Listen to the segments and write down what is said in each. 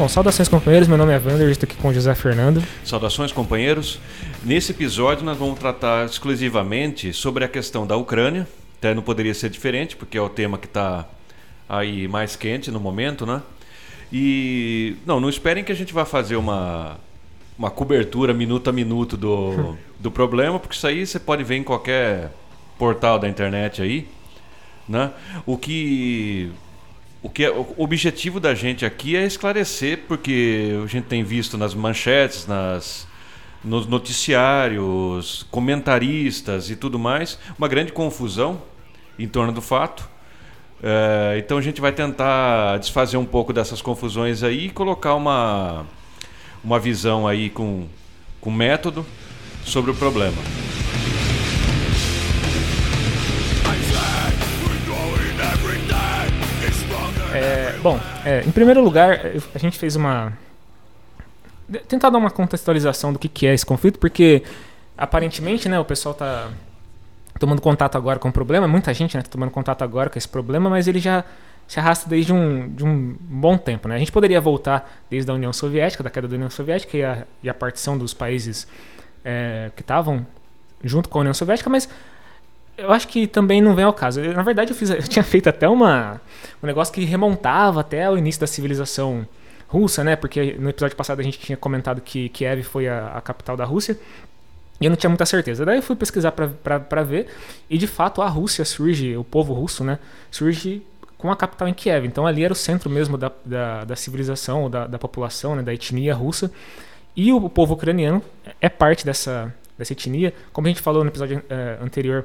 Bom, saudações companheiros, meu nome é Wander, estou aqui com o José Fernando. Saudações companheiros. Nesse episódio nós vamos tratar exclusivamente sobre a questão da Ucrânia. Até não poderia ser diferente, porque é o tema que está aí mais quente no momento, né? E não, não esperem que a gente vá fazer uma uma cobertura minuto a minuto do, do problema, porque isso aí você pode ver em qualquer portal da internet aí, né? O que o que é, o objetivo da gente aqui é esclarecer, porque a gente tem visto nas manchetes, nas nos noticiários, comentaristas e tudo mais, uma grande confusão em torno do fato. É, então a gente vai tentar desfazer um pouco dessas confusões aí e colocar uma, uma visão aí com, com método sobre o problema. Bom, é, em primeiro lugar, a gente fez uma. Tentar dar uma contextualização do que, que é esse conflito, porque aparentemente né, o pessoal está tomando contato agora com o problema, muita gente está né, tomando contato agora com esse problema, mas ele já se arrasta desde um, de um bom tempo. Né? A gente poderia voltar desde a União Soviética, da queda da União Soviética e a, e a partição dos países é, que estavam junto com a União Soviética, mas eu acho que também não vem ao caso. Na verdade, eu, fiz, eu tinha feito até uma, um negócio que remontava até o início da civilização russa, né? Porque no episódio passado a gente tinha comentado que Kiev foi a, a capital da Rússia. E eu não tinha muita certeza. Daí eu fui pesquisar para ver. E de fato a Rússia surge, o povo russo, né? Surge com a capital em Kiev. Então ali era o centro mesmo da, da, da civilização, da, da população, né? da etnia russa. E o, povo ucraniano é parte dessa, dessa etnia. Como a gente falou no episódio é, anterior,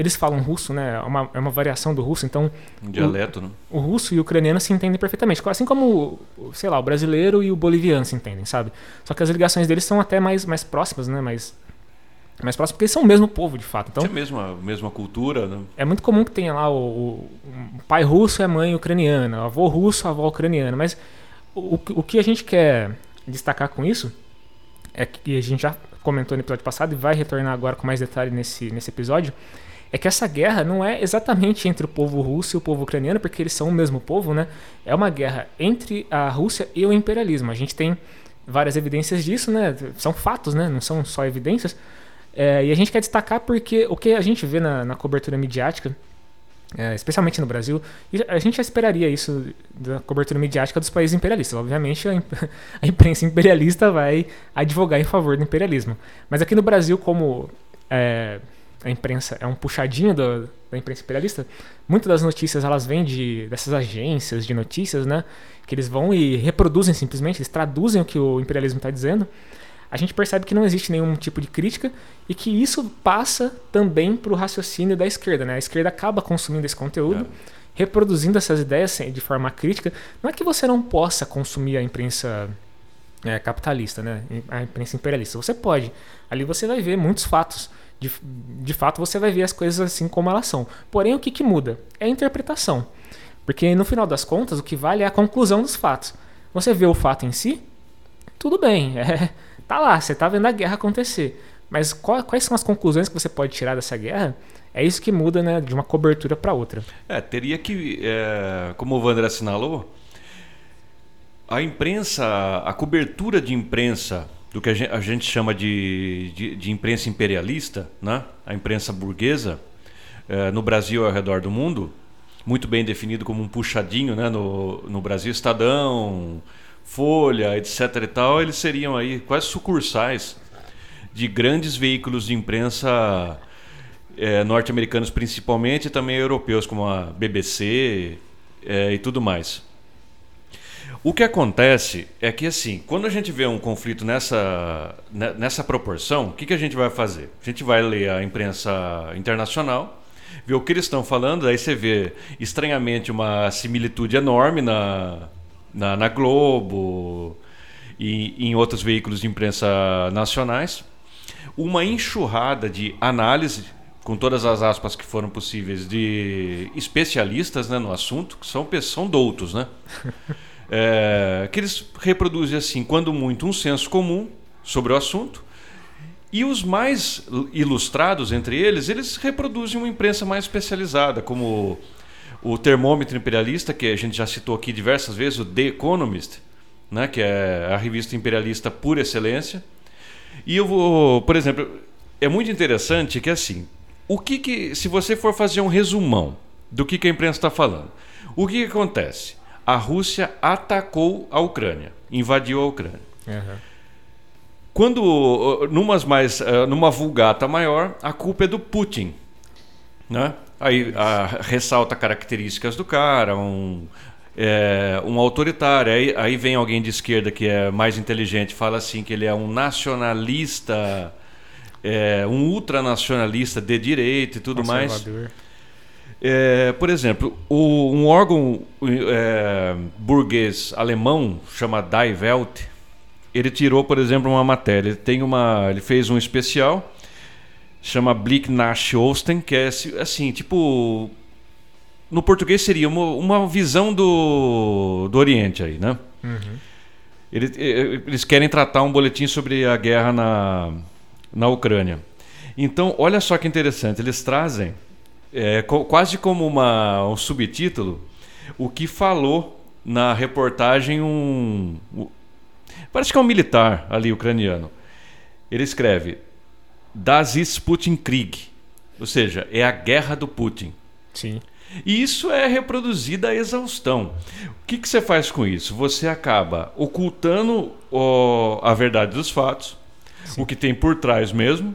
eles falam russo, né? É uma, é uma variação do russo, então. Um dialeto, o, né? O russo e o ucraniano se entendem perfeitamente. Assim como, sei lá, o brasileiro e o boliviano se entendem, sabe? Só que as ligações deles são até mais, mais próximas, né? Mais, mais próximas, porque eles são o mesmo povo, de fato. Então, é a mesma, mesma cultura, né? É muito comum que tenha lá o, o, o pai russo e a mãe ucraniana, o avô russo, a avó ucraniana. Mas o, o que a gente quer destacar com isso é que a gente já comentou no episódio passado e vai retornar agora com mais detalhe nesse, nesse episódio é que essa guerra não é exatamente entre o povo russo e o povo ucraniano, porque eles são o mesmo povo, né? É uma guerra entre a Rússia e o imperialismo. A gente tem várias evidências disso, né? São fatos, né? Não são só evidências. É, e a gente quer destacar porque o que a gente vê na, na cobertura midiática, é, especialmente no Brasil, a gente já esperaria isso da cobertura midiática dos países imperialistas. Obviamente, a, imp a imprensa imperialista vai advogar em favor do imperialismo. Mas aqui no Brasil, como é, a imprensa é um puxadinho do, da imprensa imperialista, muitas das notícias elas vêm de, dessas agências de notícias, né? Que eles vão e reproduzem simplesmente, eles traduzem o que o imperialismo está dizendo. A gente percebe que não existe nenhum tipo de crítica e que isso passa também para o raciocínio da esquerda, né? A esquerda acaba consumindo esse conteúdo, é. reproduzindo essas ideias de forma crítica. Não é que você não possa consumir a imprensa é, capitalista, né? A imprensa imperialista. Você pode. Ali você vai ver muitos fatos de, de fato você vai ver as coisas assim como elas são. Porém, o que, que muda? É a interpretação. Porque no final das contas, o que vale é a conclusão dos fatos. Você vê o fato em si, tudo bem, é, tá lá, você tá vendo a guerra acontecer. Mas qual, quais são as conclusões que você pode tirar dessa guerra? É isso que muda né, de uma cobertura para outra. É, teria que, é, como o Wander assinalou, a imprensa, a cobertura de imprensa do que a gente, a gente chama de, de, de, imprensa imperialista, né? a imprensa burguesa, é, no Brasil e ao redor do mundo, muito bem definido como um puxadinho né? no, no Brasil, Estadão, Folha, etc. e tal, eles seriam aí quase sucursais de grandes veículos de imprensa é, norte-americanos principalmente e também europeus, como a BBC é, e tudo mais. O que acontece é que, assim, quando a gente vê um conflito nessa, né, nessa proporção, o que, que a gente vai fazer? A gente vai ler a imprensa internacional, ver o que eles estão falando, aí você vê, estranhamente, uma similitude enorme na, na, na Globo e em outros veículos de imprensa nacionais. Uma enxurrada de análise, com todas as aspas que foram possíveis, de especialistas né, no assunto, que são, são doutos, né? é, que eles reproduzem assim, quando muito, um senso comum sobre o assunto. E os mais ilustrados entre eles, eles reproduzem uma imprensa mais especializada, como o termômetro imperialista, que a gente já citou aqui diversas vezes, o The Economist, né, que é a revista imperialista por excelência. E eu vou, por exemplo, é muito interessante que assim, o que, que se você for fazer um resumão do que, que a imprensa está falando, o que, que, acontece? A Rússia atacou a Ucrânia, invadiu a Ucrânia. Uhum. Quando, numas mais, eh, numa vulgata maior, a culpa é do Putin, né? Aí a, ressalta características do cara, um, é, um autoritário. Aí, aí vem alguém de esquerda que é mais inteligente fala assim que ele é um nacionalista, é, um ultranacionalista de direita e tudo mais. É, por exemplo, o, um órgão é, burguês alemão chama Die Welt, ele tirou, por exemplo, uma matéria. Ele tem uma, ele fez um especial chama Blick nach Osten, que é assim, tipo no português seria uma, uma visão do, do Oriente aí, né? Uhum. Eles, eles querem tratar um boletim sobre a guerra na, na Ucrânia. Então, olha só que interessante, eles trazem é, quase como uma, um subtítulo o que falou na reportagem um, um parece que é um militar ali ucraniano. Ele escreve Das ist Putin Krieg, ou seja, é a guerra do Putin. Sim. E isso é reproduzido à exaustão. O que, que você faz com isso? Você acaba ocultando a verdade dos fatos, Sim. o que tem por trás mesmo,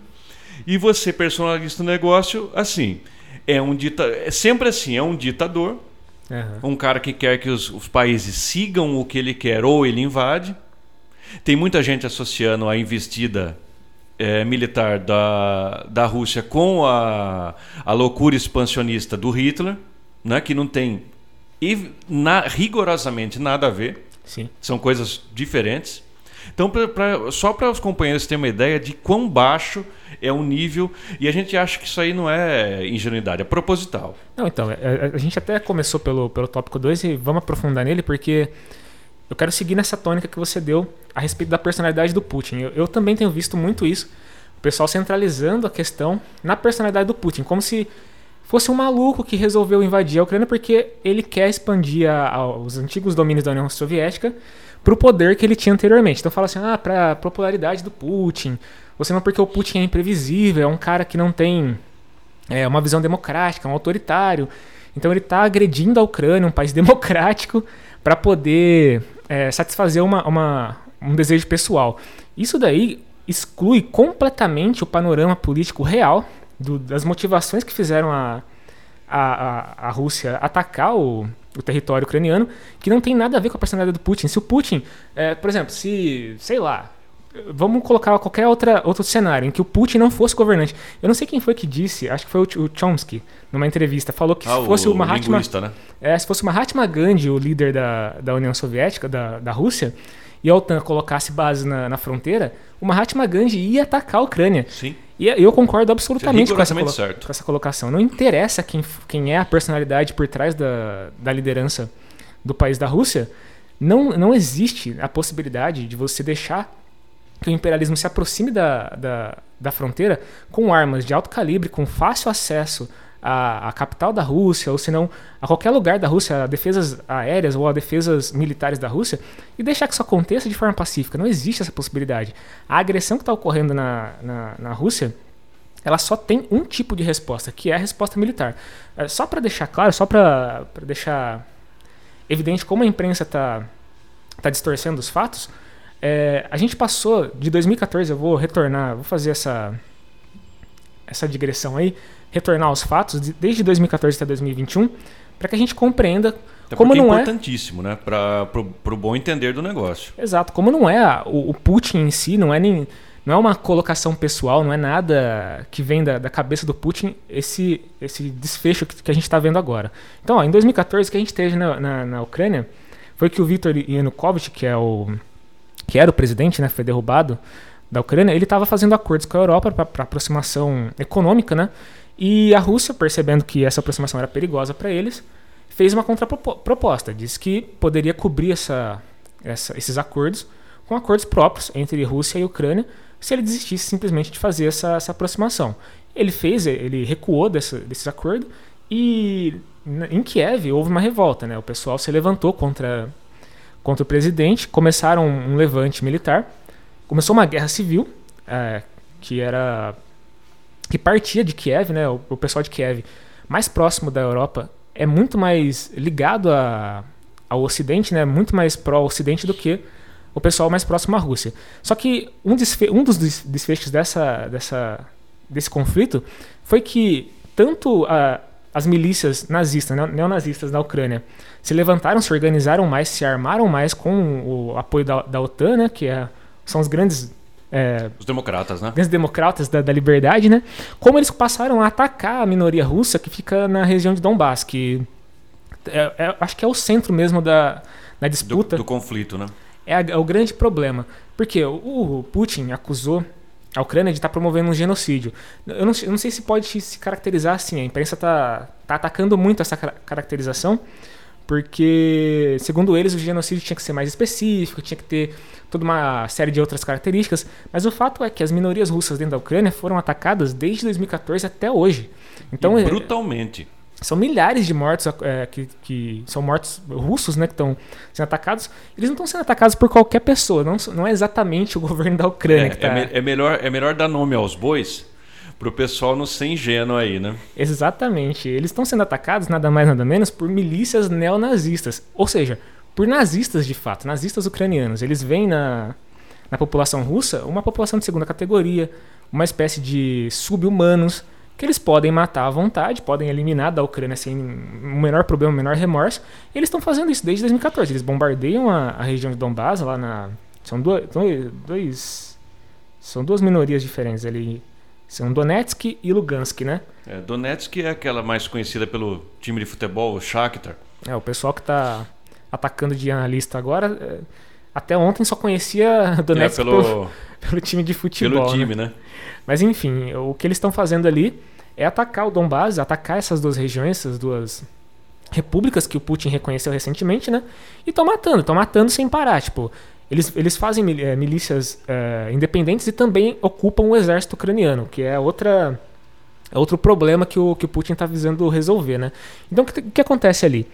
e você personaliza o negócio assim. É um dita é sempre assim, é um ditador, uhum. um cara que quer que os, os países sigam o que ele quer ou ele invade. Tem muita gente associando a investida é, militar da, da Rússia com a, a loucura expansionista do Hitler, né, que não tem na, rigorosamente nada a ver. Sim. São coisas diferentes. Então, pra, pra, só para os companheiros terem uma ideia de quão baixo é o nível, e a gente acha que isso aí não é ingenuidade, é proposital. Não, então, a, é, é, a gente até começou pelo, pelo tópico 2 e vamos aprofundar nele, porque eu quero seguir nessa tônica que você deu a respeito da personalidade do Putin. Eu, eu, também tenho visto muito isso, o pessoal centralizando a questão na personalidade do Putin, como se fosse um maluco que resolveu invadir a Ucrânia porque ele quer expandir a, a, os antigos domínios da União Soviética para o poder que ele tinha anteriormente. Então fala assim, ah, para popularidade do Putin, você não porque o Putin é imprevisível, é um cara que não tem é, uma visão democrática, é um autoritário. Então ele está agredindo a Ucrânia, um país democrático, para poder é, satisfazer uma, uma, um desejo pessoal. Isso daí exclui completamente o panorama político real do, das motivações que fizeram a, a, a, a Rússia atacar o, o território ucraniano, que não tem nada a ver com a personalidade do Putin. Se o Putin, é, por exemplo, se, sei lá, vamos colocar qualquer outra, outro cenário em que o Putin não fosse governante. Eu não sei quem foi que disse, acho que foi o, Chomsky, numa entrevista, falou que ah, se fosse o, o Mahatma, né? é, se fosse o Mahatma Gandhi, o líder da, da União Soviética, da, da Rússia, e a OTAN colocasse base na, na fronteira, o Mahatma Gandhi ia atacar a Ucrânia. Sim. E eu concordo absolutamente com essa, com essa colocação. Não interessa quem, quem é a personalidade por trás da, da liderança do país da Rússia, não, não existe a possibilidade de você deixar que o imperialismo se aproxime da, da, da fronteira com armas de alto calibre, com fácil acesso à capital da Rússia, ou se não a qualquer lugar da Rússia, a defesas aéreas ou a defesas militares da Rússia, e deixar que isso aconteça de forma pacífica. Não existe essa possibilidade. A agressão que está ocorrendo na, na, na Rússia ela só tem um tipo de resposta, que é a resposta militar. É, só para deixar claro, só para deixar evidente como a imprensa está tá distorcendo os fatos, é, a gente passou de 2014, eu vou retornar, vou fazer essa, essa digressão aí, retornar aos fatos, de, desde 2014 até 2021, para que a gente compreenda até como não é importantíssimo, é... né, para o bom entender do negócio. Exato, como não é o, o Putin em si, não é nem não é uma colocação pessoal, não é nada que vem da, da cabeça do Putin esse, esse desfecho que, que a gente está vendo agora. Então, ó, em 2014, o que a gente teve na, na, na Ucrânia foi que o Viktor Yanukovych, que é o que era o presidente, né, foi derrubado da Ucrânia, ele estava fazendo acordos com a Europa para aproximação econômica, né? E a Rússia, percebendo que essa aproximação era perigosa para eles, fez uma contraproposta. Disse que poderia cobrir essa, essa, esses acordos com acordos próprios entre Rússia e Ucrânia, se ele desistisse simplesmente de fazer essa, essa aproximação. Ele fez, ele recuou desse, desses acordos e em Kiev houve uma revolta, né? O pessoal se levantou contra contra o presidente, começaram um levante militar, começou uma guerra civil, é, que era que partia de Kiev, né? O, o, pessoal de Kiev, mais próximo da Europa, é muito mais ligado a, ao Ocidente, né? Muito mais pró-Ocidente do que o pessoal mais próximo à Rússia. Só que um, desfe um dos desfechos dessa, dessa, desse conflito foi que tanto a, as milícias nazistas, neonazistas da Ucrânia, se levantaram, se organizaram mais, se armaram mais com o apoio da, da OTAN, né, que é, são os grandes é, os democratas, né? Grandes democratas da, da, liberdade, né? Como eles passaram a atacar a minoria russa que fica na região de Donbass, que é, é, acho que é o centro mesmo da, da disputa. Do, do conflito, né? É, a, é, o grande problema. Porque o, o Putin acusou a Ucrânia de estar tá promovendo um genocídio. Eu não, eu não, sei se pode se caracterizar assim. A imprensa está tá atacando muito essa caracterização, porque, segundo eles, o genocídio tinha que ser mais específico, tinha que ter toda uma série de outras características. Mas o fato é que as minorias russas dentro da Ucrânia foram atacadas desde 2014 até hoje. Então, e é, brutalmente. São milhares de mortos é, que, que, são mortos russos, né, que estão sendo atacados. Eles não estão sendo atacados por qualquer pessoa, não, não é exatamente o governo da Ucrânia é, que está. É, me, é, melhor, é melhor dar nome aos bois para o pessoal não ser ingênuo aí, né? Exatamente. Eles estão sendo atacados, nada mais nada menos, por milícias neonazistas. Ou seja, por nazistas de fato, nazistas ucranianos. Eles veem na, na população russa uma população de segunda categoria, uma espécie de sub-humanos que eles podem matar à vontade, podem eliminar da Ucrânia sem o menor problema, o menor remorso. E eles estão fazendo isso desde 2014. Eles bombardeiam a, a região de Donbass, lá na. São dois. São duas minorias diferentes ali. São Donetsk e Lugansk, né? É, Donetsk é aquela mais conhecida pelo time de futebol, o Shakhtar. É, o pessoal que está atacando de analista agora. É, até ontem só conhecia Donetsk é, pelo, pelo, pelo, time de futebol. Pelo time, né? né? Mas enfim, o que eles estão fazendo ali é atacar o Donbass, atacar essas duas regiões, essas duas repúblicas que o Putin reconheceu recentemente, né? E estão matando, estão matando sem parar. Tipo, eles, eles fazem é, milícias é, independentes e também ocupam o exército ucraniano, que é outra é outro problema que o, que o Putin está visando resolver, né? Então, o que, que acontece ali?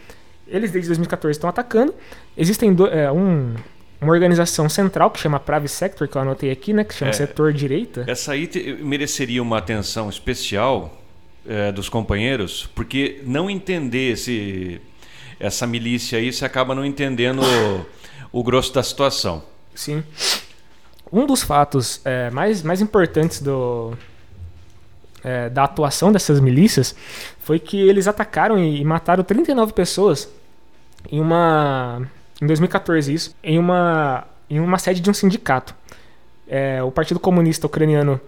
Eles desde 2014 estão atacando. Existem do, é, um, uma organização central que chama Private Sector, que eu anotei aqui, né, que chama é, Setor Direita. Essa aí te, mereceria uma atenção especial é, dos companheiros, porque não entender esse, essa milícia aí, você acaba não entendendo o, grosso da situação. Sim. Um dos fatos é, mais, mais importantes do, é, da atuação dessas milícias foi que eles atacaram e, e mataram 39 pessoas em uma em 2014 isso, em uma, em uma sede de um sindicato. É, o Partido Comunista Ucraniano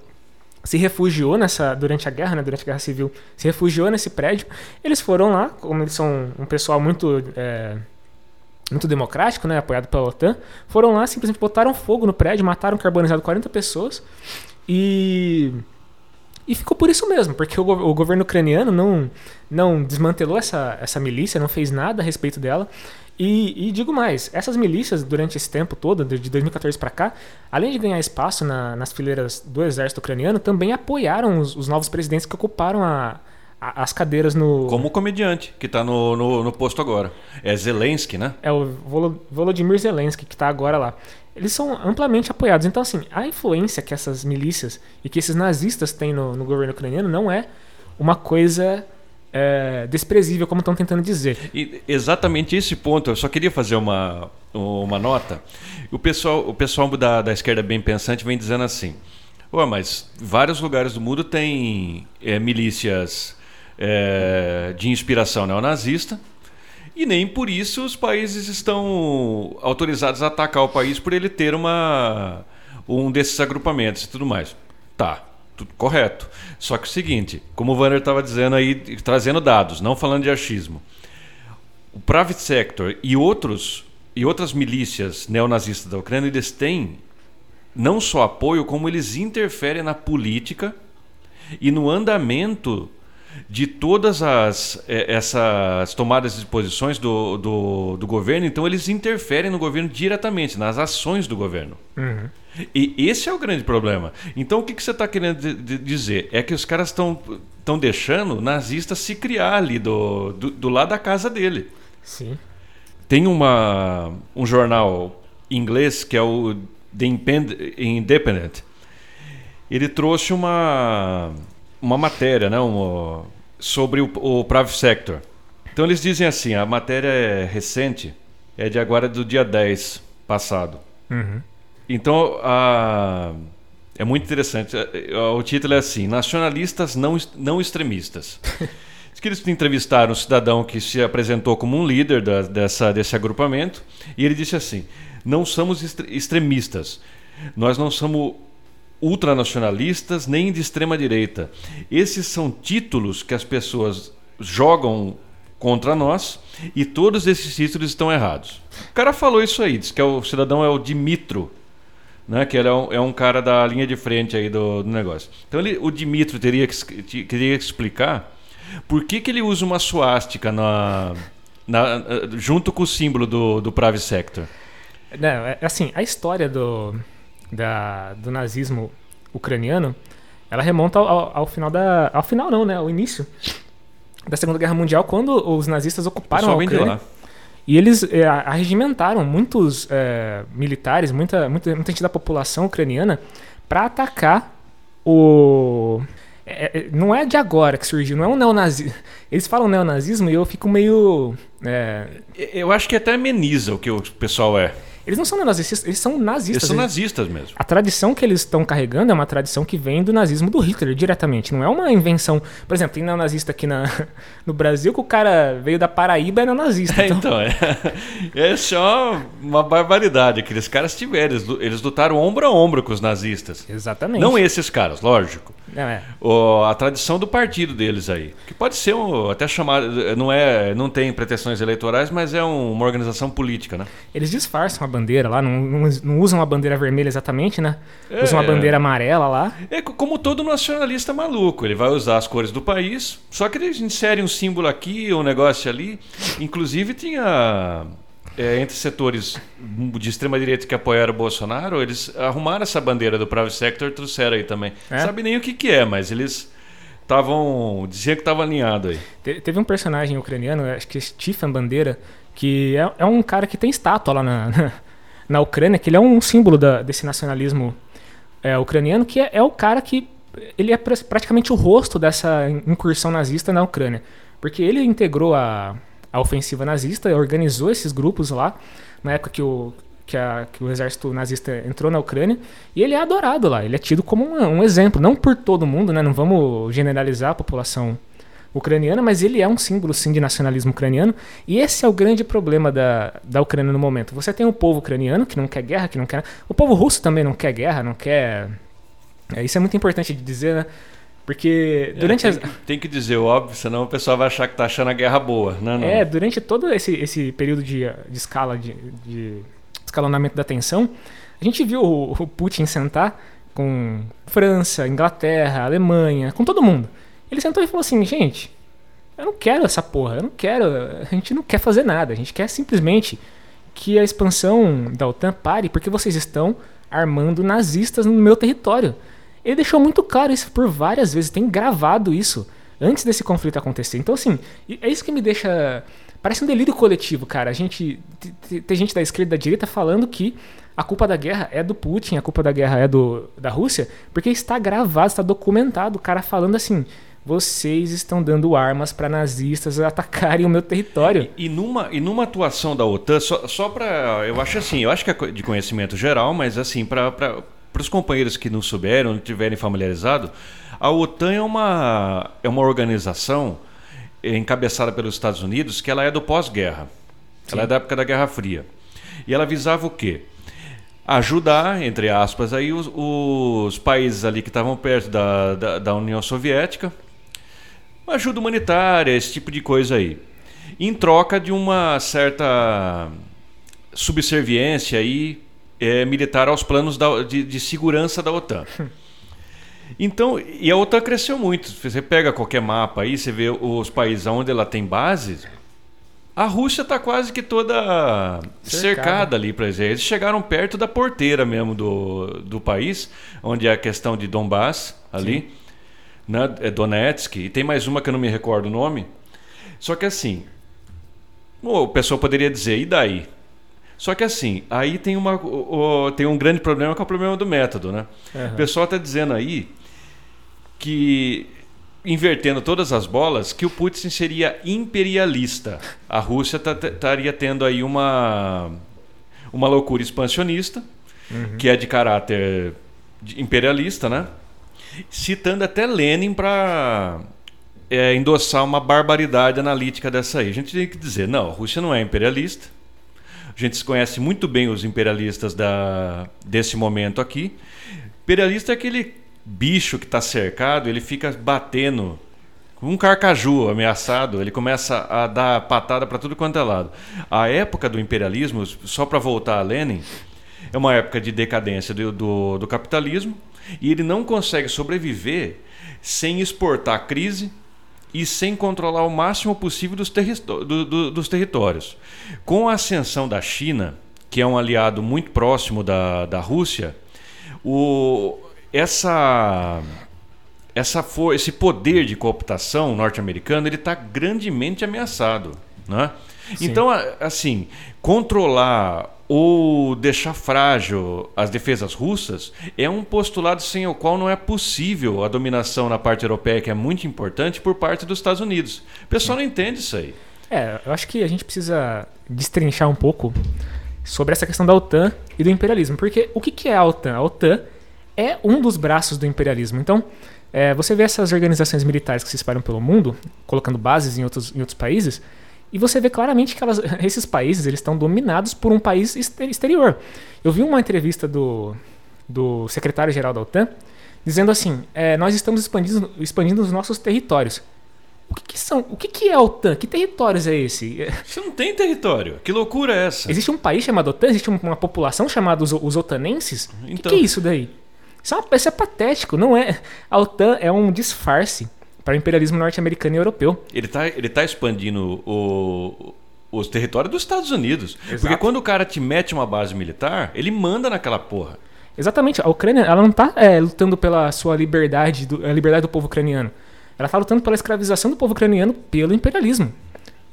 se refugiou nessa durante a guerra, né, durante a guerra civil, se refugiou nesse prédio. Eles foram lá, como eles são um pessoal muito é, muito democrático, né, apoiado pela OTAN, foram lá simplesmente botaram fogo no prédio, mataram carbonizado 40 pessoas e e ficou por isso mesmo, porque o, o, governo ucraniano não, não desmantelou essa, essa milícia, não fez nada a respeito dela. E, e, digo mais, essas milícias, durante esse tempo todo, de 2014 para cá, além de ganhar espaço na, nas fileiras do exército ucraniano, também apoiaram os, os novos presidentes que ocuparam a, a, as cadeiras no. Como o comediante, que está no, no, no, posto agora. É Zelensky, né? É o Volodymyr Zelensky, que está agora lá. Eles são amplamente apoiados. Então, assim, a influência que essas milícias e que esses nazistas têm no, no governo ucraniano não é uma coisa é, desprezível, como estão tentando dizer. E exatamente esse ponto, eu só queria fazer uma, uma nota. O pessoal, o pessoal da, da esquerda bem pensante vem dizendo assim: oh, mas vários lugares do mundo têm é, milícias é, de inspiração neonazista. E nem por isso os países estão autorizados a atacar o país por ele ter uma, um desses agrupamentos e tudo mais. Tá, tudo correto. Só que o seguinte, como o Vanner estava dizendo aí, trazendo dados, não falando de achismo. O private sector e outros e outras milícias neonazistas da Ucrânia, eles têm não só apoio, como eles interferem na política e no andamento de todas as é, essas tomadas de posições do, do, do, governo, então eles interferem no governo diretamente, nas ações do governo. Uhum. E esse é o grande problema. Então o que, que você está querendo dizer? É que os caras estão estão deixando o nazista se criar ali do, do, do lado da casa dele. Sim. tem uma, um jornal inglês que é o The Independent. Ele trouxe uma, uma matéria né, um, sobre o, o private sector. Então eles dizem assim, a matéria é recente, é de agora do dia 10 passado. Uhum. Então, a, é muito interessante. O título é assim: Nacionalistas não, não extremistas. Diz que eles entrevistaram um cidadão que se apresentou como um líder da, dessa, desse agrupamento e ele disse assim: Não somos extremistas. Nós não somos ultranacionalistas nem de extrema direita. Esses são títulos que as pessoas jogam contra nós e todos esses títulos estão errados. O cara falou isso aí, diz que é o cidadão é o Dimitro né? Que ele é um, é um, cara da linha de frente aí do, do negócio. Então ele, o Dimitro teria que, teria que explicar por que, que ele usa uma suástica na, na, junto com o símbolo do, do Private Sector. Não, é, assim, a história do, da, do nazismo ucraniano, ela remonta ao, ao, final da, ao final não, né? Ao início da Segunda Guerra Mundial, quando os nazistas ocuparam a Ucrânia. E eles é, arregimentaram muitos é, militares, muita, muita, muita gente da população ucraniana, para atacar o. É, é, não é de agora que surgiu, não é um neonazismo. Eles falam neonazismo e eu fico meio. É, eu acho que até ameniza o que o pessoal é. Eles não são neonazistas, eles são nazistas. Eles são nazistas mesmo. A tradição que eles estão carregando é uma tradição que vem do nazismo do Hitler diretamente. Não é uma invenção. Por exemplo, tem neonazista aqui na, no Brasil que o cara veio da Paraíba e é neonazista. Então, então é. É só uma barbaridade. Aqueles caras tiveram. Eles, eles lutaram ombro a ombro com os nazistas. Exatamente. Não esses caras, lógico. Não é. O, a tradição do partido deles aí. Que pode ser um, até chamado. Não, é, não tem pretensões eleitorais, mas é um, uma organização política, né? Eles disfarçam a bandeira lá, não, não, não usam a bandeira vermelha exatamente, né? É, usam a bandeira amarela lá. É como todo nacionalista maluco. Ele vai usar as cores do país, só que eles inserem um símbolo aqui, um negócio ali. Inclusive tinha é, entre setores de extrema direita que apoiaram o Bolsonaro, eles arrumaram essa bandeira do private sector e trouxeram aí também. É? Sabe nem o que, que é, mas eles estavam. diziam que estava alinhado aí. Te, teve um personagem ucraniano, acho que é Stefan Bandeira, que é, é um cara que tem estátua lá na, na, na, Ucrânia, que ele é um símbolo da, desse nacionalismo é, ucraniano, que é, é o cara que. Ele é praticamente o rosto dessa incursão nazista na Ucrânia. Porque ele integrou a, a ofensiva nazista, organizou esses grupos lá, na época que o, que, a, que, o exército nazista entrou na Ucrânia, e ele é adorado lá, ele é tido como um, um, exemplo, não por todo mundo, né, não vamos generalizar a população ucraniana, mas ele é um símbolo sim de nacionalismo ucraniano, e esse é o grande problema da, da Ucrânia no momento. Você tem o povo ucraniano que não quer guerra, que não quer. O povo russo também não quer guerra, não quer. É, isso é muito importante de dizer, né? Porque é, durante é, tem, as... tem que dizer óbvio, senão o pessoal vai achar que tá achando a guerra boa, né? Não. É, durante todo esse, esse período de, de escala, de, de escalonamento da tensão, a gente viu o, o, Putin sentar com França, Inglaterra, Alemanha, com todo mundo. Ele sentou e falou assim, gente, eu não quero essa porra, eu não quero, a gente não quer fazer nada, a gente quer simplesmente que a expansão da OTAN pare porque vocês estão armando nazistas no meu território. Ele deixou muito claro isso por várias vezes, tem gravado isso antes desse conflito acontecer. Então, assim, é isso que me deixa. Parece um delírio coletivo, cara. A gente. Tem gente da esquerda e da direita falando que a culpa da guerra é do Putin, a culpa da guerra é do, da Rússia, porque está gravado, está documentado. O cara falando assim. Vocês estão dando armas para nazistas atacarem o meu território. E, e, numa, e numa atuação da OTAN, só, só para. Eu acho assim, eu acho que é de conhecimento geral, mas assim, para para os companheiros que não souberam, não tiverem familiarizado, a OTAN é uma, é uma organização encabeçada pelos Estados Unidos que ela é do pós-guerra. Ela é da época da Guerra Fria. E ela visava o quê? Ajudar, entre aspas, aí os, os países ali que estavam perto da, da, da União Soviética, ajuda humanitária, esse tipo de coisa aí. Em troca de uma certa subserviência aí é, militar aos planos da, de, de, segurança da OTAN. Então, e a OTAN cresceu muito. Você pega qualquer mapa aí, você vê os países onde ela tem bases. A Rússia está quase que toda cercada, cercada ali para eles. chegaram perto da porteira mesmo do, do país, onde é a questão de Donbass ali, né? é Donetsk, e tem mais uma que eu não me recordo o nome. Só que assim, O pessoal poderia dizer, e daí? Só que assim, aí tem, uma, o, tem um grande problema que é o problema do método, né? Uhum. O pessoal está dizendo aí que invertendo todas as bolas, que o Putin seria imperialista. A Rússia estaria tendo aí uma, uma loucura expansionista, uhum. que é de caráter imperialista, né? Citando até Lenin para é, endossar uma barbaridade analítica dessa aí. A gente tem que dizer, não, a Rússia não é imperialista. A gente conhece muito bem os imperialistas da, desse momento aqui. Imperialista é aquele bicho que está cercado, ele fica batendo um carcaju ameaçado, ele começa a dar patada para tudo quanto é lado. A época do imperialismo, só para voltar a Lenin, é uma época de decadência do, do, do, capitalismo e ele não consegue sobreviver sem exportar crise e sem controlar o máximo possível dos, do, do, dos territórios. Com a ascensão da China, que é um aliado muito próximo da, da Rússia, o, essa essa for, esse poder de cooptação norte-americano está grandemente ameaçado, né? Então, assim, controlar ou deixar frágil as defesas russas é um postulado sem o qual não é possível a dominação na parte europeia, que é muito importante, por parte dos Estados Unidos. O pessoal não entende isso aí. É, eu acho que a gente precisa destrinchar um pouco sobre essa questão da OTAN e do imperialismo. Porque o que é a OTAN? A OTAN é um dos braços do imperialismo. Então, é, você vê essas organizações militares que se espalham pelo mundo, colocando bases em outros, em outros países, e você vê claramente que elas, esses países eles estão dominados por um país exterior. Eu vi uma entrevista do, do secretário-geral da OTAN dizendo assim: é, nós estamos expandindo, expandindo os nossos territórios. O que, que, são? O que, que é a OTAN? Que territórios é esse? Você não tem território. Que loucura é essa? Existe um país chamado OTAN? Existe uma população chamada os, os otanenses? Então... O que, que é isso daí? Isso é, uma, isso é patético, não é? A OTAN é um disfarce para o imperialismo norte-americano e europeu. Ele está ele tá expandindo o, os territórios dos Estados Unidos. Exato. Porque quando o cara te mete uma base militar, ele manda naquela porra. Exatamente. A Ucrânia ela não está é, lutando pela sua liberdade, do, a liberdade do povo ucraniano. Ela está lutando pela escravização do povo ucraniano pelo imperialismo.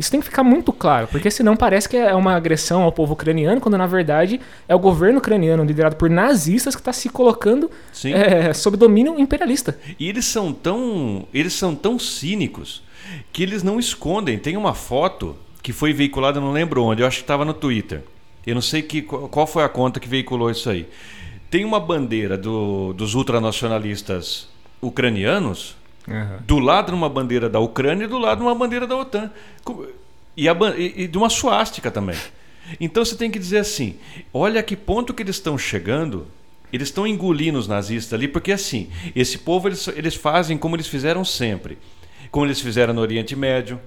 Isso tem que ficar muito claro, porque senão parece que é uma agressão ao povo ucraniano, quando na verdade é o governo ucraniano, liderado por nazistas, que está se colocando é, sob domínio imperialista. E eles são tão, eles são tão cínicos que eles não escondem. Tem uma foto que foi veiculada, não lembro onde, eu acho que estava no Twitter. Eu não sei que, qual foi a conta que veiculou isso aí. Tem uma bandeira do, dos ultranacionalistas ucranianos Uhum. Do lado numa bandeira da Ucrânia e do lado numa bandeira da OTAN. E, a, e, e de uma suástica também. Então você tem que dizer assim: olha que ponto que eles estão chegando. Eles estão engolindo os nazistas ali, porque assim, esse povo eles, eles fazem como eles fizeram sempre. Como eles fizeram no Oriente Médio,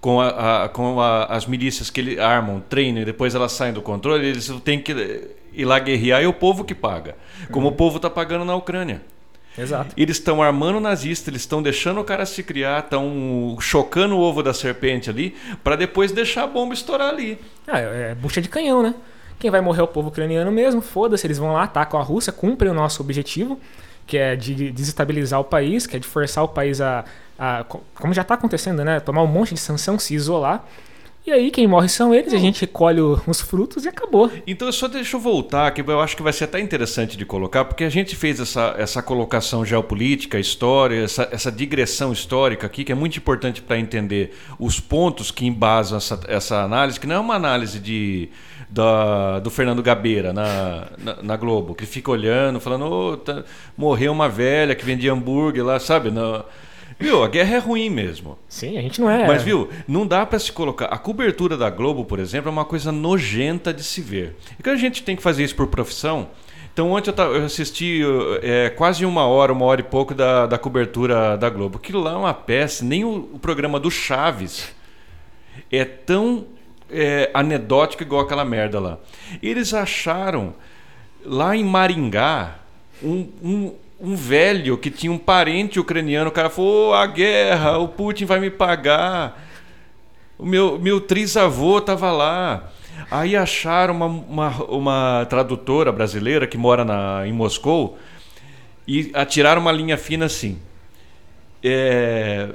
com, a, a, com a, as milícias que eles armam, treinam e depois elas saem do controle, eles têm que ir lá guerrear e é o povo que paga. Como uhum. o povo está pagando na Ucrânia. Exato. Eles estão armando nazista, eles estão deixando o cara se criar, estão chocando o ovo da serpente ali, para depois deixar a bomba estourar ali. Ah, é, é bucha de canhão, né? Quem vai morrer é o povo ucraniano mesmo, foda-se, eles vão lá, atacam a Rússia, cumprem o nosso objetivo, que é de desestabilizar o país, que é de forçar o país a, a como já está acontecendo, né? Tomar um monte de sanção, se isolar. E aí quem morre são eles, a gente colhe os frutos e acabou. Então só deixa eu voltar, que eu acho que vai ser até interessante de colocar, porque a gente fez essa, essa colocação geopolítica, história, essa, essa digressão histórica aqui, que é muito importante para entender os pontos que embasam essa, essa análise, que não é uma análise de, da, do Fernando Gabeira na, na, na, Globo, que fica olhando, falando, oh, tá, morreu uma velha que vendia hambúrguer lá, sabe? Na, Viu, a guerra é ruim mesmo. Sim, a gente não é. Mas, viu, não dá para se colocar. A cobertura da Globo, por exemplo, é uma coisa nojenta de se ver. E que a gente tem que fazer isso por profissão. Então, ontem eu, assisti é, quase uma hora, uma hora e pouco da, da cobertura da Globo. Aquilo lá é uma peça, nem o, o programa do Chaves é tão é, anedótico igual aquela merda lá. Eles acharam lá em Maringá um, um um velho que tinha um parente ucraniano. O cara falou: oh, a guerra, o Putin vai me pagar. O meu, meu trisavô estava lá. Aí acharam uma, uma, uma, tradutora brasileira que mora na, em Moscou e atiraram uma linha fina assim. É,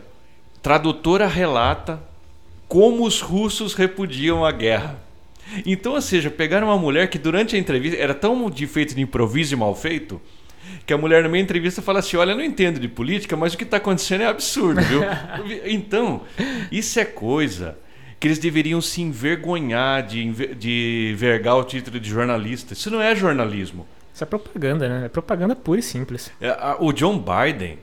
tradutora relata como os russos repudiam a guerra. Então, ou seja, pegaram uma mulher que durante a entrevista era tão de feito de improviso e mal feito que a mulher, na minha entrevista, fala assim: Olha, eu não entendo de política, mas o que está acontecendo é absurdo, viu? então, isso é coisa que eles deveriam se envergonhar de, de vergar o título de jornalista. Isso não é jornalismo. Isso é propaganda, né? É propaganda pura e simples. É, o John Biden,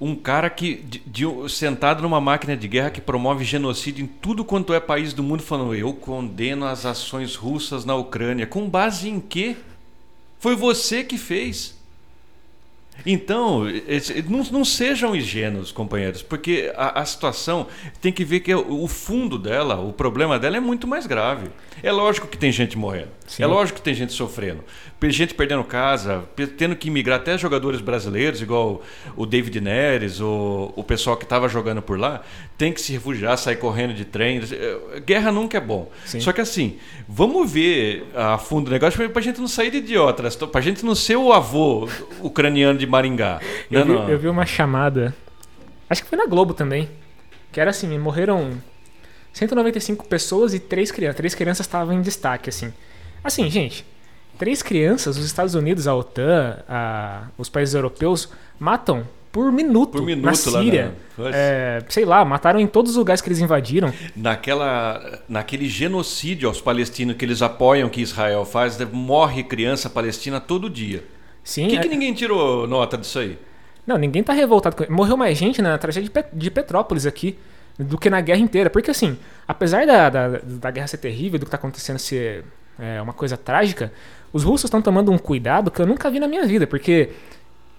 um cara que de, de, sentado numa máquina de guerra que promove genocídio em tudo quanto é país do mundo, falando: Eu condeno as ações russas na Ucrânia. Com base em quê? Foi você que fez. Então, não, não, sejam ingênuos, companheiros, porque a, a, situação tem que ver que o fundo dela, o problema dela é muito mais grave. É lógico que tem gente morrendo, Sim. é lógico que tem gente sofrendo, gente perdendo casa, tendo que migrar até jogadores brasileiros, igual o David Neres, o, o pessoal que estava jogando por lá, tem que se refugiar, sair correndo de trem. Guerra nunca é bom. Sim. Só que assim, vamos ver a fundo o negócio para a gente não sair de idiota, para a gente não ser o avô ucraniano de Maringá. Eu, vi, eu vi uma chamada, acho que foi na Globo também, que era assim, morreram 195 pessoas e três crianças. Três crianças estavam em destaque, assim. Assim, gente, três crianças, os Estados Unidos, a OTAN, a, os países europeus, matam por minuto, por minuto na Síria. Lá, é, sei lá, mataram em todos os lugares que eles invadiram. Naquela, naquele genocídio aos palestinos que eles apoiam que Israel faz, morre criança palestina todo dia. Sim. Por que, é... que ninguém tirou nota disso aí? Não, ninguém tá revoltado. Morreu mais gente na tragédia de Petrópolis aqui do que na guerra inteira. Porque assim, apesar da, da, da guerra ser terrível, do que tá acontecendo ser é, uma coisa trágica, os russos estão tomando um cuidado que eu nunca vi na minha vida, porque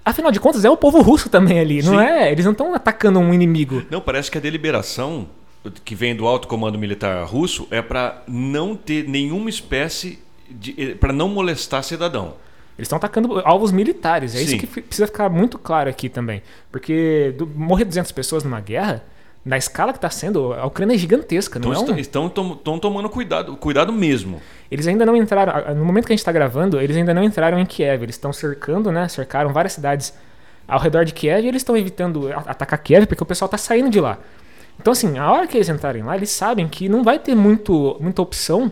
afinal de contas é o povo russo também ali, Sim. não é? Eles não estão atacando um inimigo. Não, parece que a deliberação que vem do alto comando militar russo é para não ter nenhuma espécie de para não molestar cidadão. Eles estão atacando alvos militares. É Sim. isso que precisa ficar muito claro aqui também. Porque do, morrer 200 pessoas numa guerra, na escala que está sendo, a Ucrânia é gigantesca, não então, é um... Estão, estão tomando cuidado, cuidado mesmo. Eles ainda não entraram, no momento que a gente está gravando, eles ainda não entraram em Kiev. Eles estão cercando, né? Cercaram várias cidades ao redor de Kiev e eles estão evitando atacar Kiev porque o pessoal está saindo de lá. Então, assim, a hora que eles entrarem lá, eles sabem que não vai ter muito, muita opção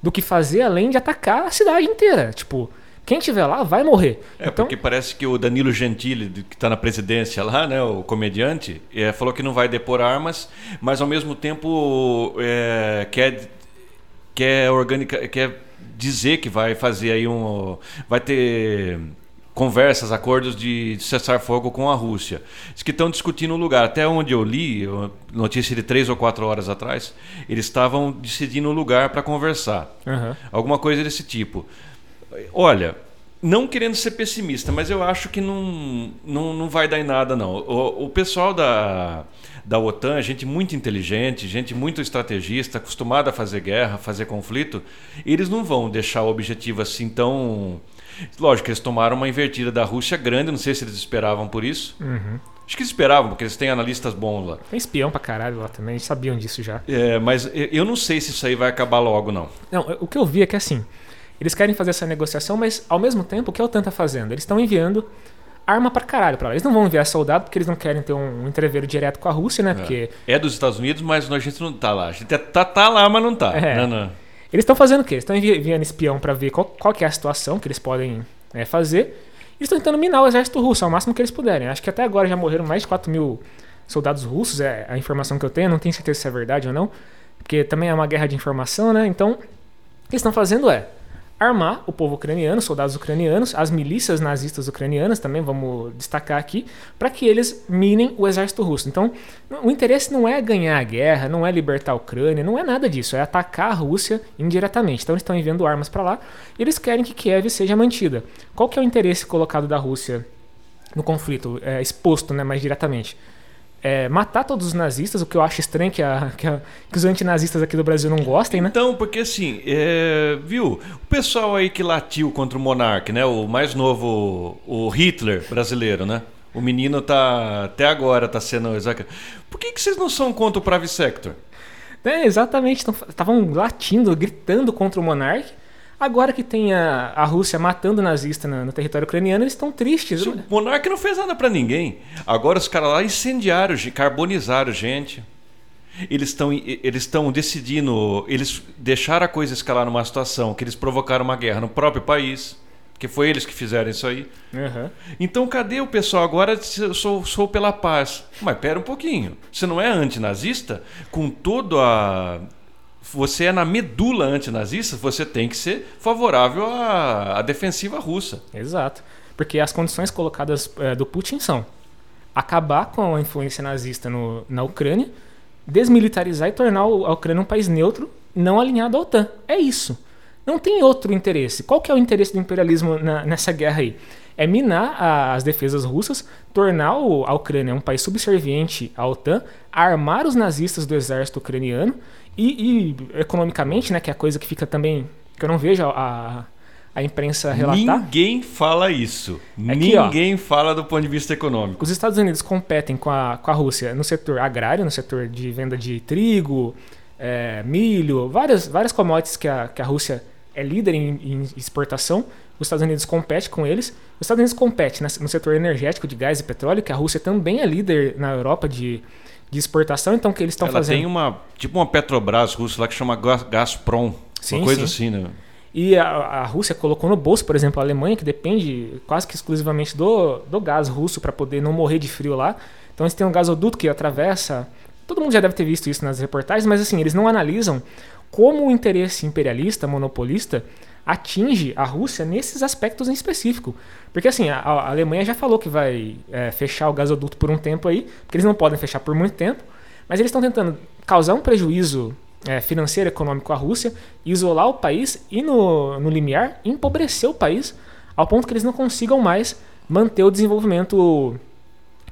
do que fazer além de atacar a cidade inteira. Tipo, quem tiver lá vai morrer. É, então... porque parece que o Danilo Gentili, que está na presidência lá, né, o comediante, é, falou que não vai depor armas, mas ao mesmo tempo é, quer, quer, organica, quer dizer que vai fazer aí um. vai ter conversas, acordos de cessar fogo com a Rússia. Diz que estão discutindo o lugar. Até onde eu li, notícia de três ou quatro horas atrás, eles estavam decidindo o lugar para conversar. Uhum. Alguma coisa desse tipo. Olha, não querendo ser pessimista, mas eu acho que não, não, não vai dar em nada, não. O, o pessoal da, da OTAN gente muito inteligente, gente muito estrategista, acostumada a fazer guerra, fazer conflito. Eles não vão deixar o objetivo assim tão. Lógico, eles tomaram uma invertida da Rússia grande, não sei se eles esperavam por isso. Uhum. Acho que eles esperavam, porque eles têm analistas bons lá. Tem espião pra caralho lá também, eles sabiam disso já. É, mas eu não sei se isso aí vai acabar logo, não. Não, o que eu vi é que assim. Eles querem fazer essa negociação, mas ao mesmo tempo, o que a OTAN está fazendo? Eles estão enviando arma para caralho para lá. Eles não vão enviar soldado porque eles não querem ter um, um entreveiro direto com a Rússia, né? É. Porque... É dos Estados Unidos, mas a gente não tá lá. A gente tá, tá lá, mas não tá. É. Não, não. Eles estão fazendo o quê? Eles estão enviando espião para ver qual, qual é a situação que eles podem é, fazer. Eles estão tentando minar o exército russo ao máximo que eles puderem. Acho que até agora já morreram mais de 4 mil soldados russos, é a informação que eu tenho. Não tenho certeza se é verdade ou não. Porque também é uma guerra de informação, né? Então, o que eles estão fazendo é armar o povo ucraniano, soldados ucranianos, as milícias nazistas ucranianas também, vamos destacar aqui, para que eles minem o exército russo. Então, o interesse não é ganhar a guerra, não é libertar a Ucrânia, não é nada disso, é atacar a Rússia indiretamente. Então, eles estão enviando armas para lá e eles querem que Kiev seja mantida. Qual que é o interesse colocado da Rússia no conflito, é, exposto né, mais diretamente? É, matar todos os nazistas, o que eu acho estranho que, a, que, a, que os antinazistas aqui do Brasil não gostem, né? Então, porque assim, é, viu, o pessoal aí que latiu contra o monarca, né? O mais novo, o Hitler brasileiro, né? O menino tá, até agora tá sendo... Por que, que vocês não são contra o Private Sector? É, exatamente, estavam latindo, gritando contra o monarca. Agora que tem a, a Rússia matando nazista no, no território ucraniano, eles estão tristes. O monarca não fez nada para ninguém. Agora os caras lá incendiaram, carbonizaram gente. eles estão eles decidindo, eles deixaram a coisa escalar numa situação que eles provocaram uma guerra no próprio país, que foi eles que fizeram isso aí. Uhum. Então cadê o pessoal agora? Sou, sou pela paz. Mas pera um pouquinho. Você não é antinazista? Com toda a você é na medula antinazista, você tem que ser favorável à, à defensiva russa. Exato. Porque as condições colocadas é, do Putin são acabar com a influência nazista no, na Ucrânia, desmilitarizar e tornar a Ucrânia um país neutro, não alinhado à OTAN. É isso. Não tem outro interesse. Qual que é o interesse do imperialismo na, nessa guerra aí? É minar a, as defesas russas, tornar o, a Ucrânia um país subserviente à OTAN, armar os nazistas do exército ucraniano e, e economicamente, né, que é a coisa que fica também que eu não vejo a, a imprensa relatar. Ninguém fala isso. É Ninguém ó, fala do ponto de vista econômico. Os Estados Unidos competem com a, com a Rússia no setor agrário, no setor de venda de trigo, é, milho, várias, várias commodities que a, que a Rússia é líder em, em exportação. Os Estados Unidos compete com eles. Os Estados Unidos compete no setor energético de gás e petróleo, que a Rússia também é líder na Europa de, de exportação. Então, que eles estão fazendo. tem uma, tipo uma Petrobras russa lá que chama Gazprom. Sim, uma coisa sim. assim, né? E a, a, Rússia colocou no bolso, por exemplo, a Alemanha, que depende quase que exclusivamente do, do gás russo para poder não morrer de frio lá. Então eles têm um gasoduto que atravessa. Todo mundo já deve ter visto isso nas reportagens, mas assim, eles não analisam como o interesse imperialista, monopolista, atinge a Rússia nesses aspectos em específico. Porque assim, a, Alemanha já falou que vai é, fechar o gasoduto por um tempo aí, porque eles não podem fechar por muito tempo, mas eles estão tentando causar um prejuízo é, financeiro econômico à Rússia, isolar o país e, no, no limiar, empobrecer o país ao ponto que eles não consigam mais manter o desenvolvimento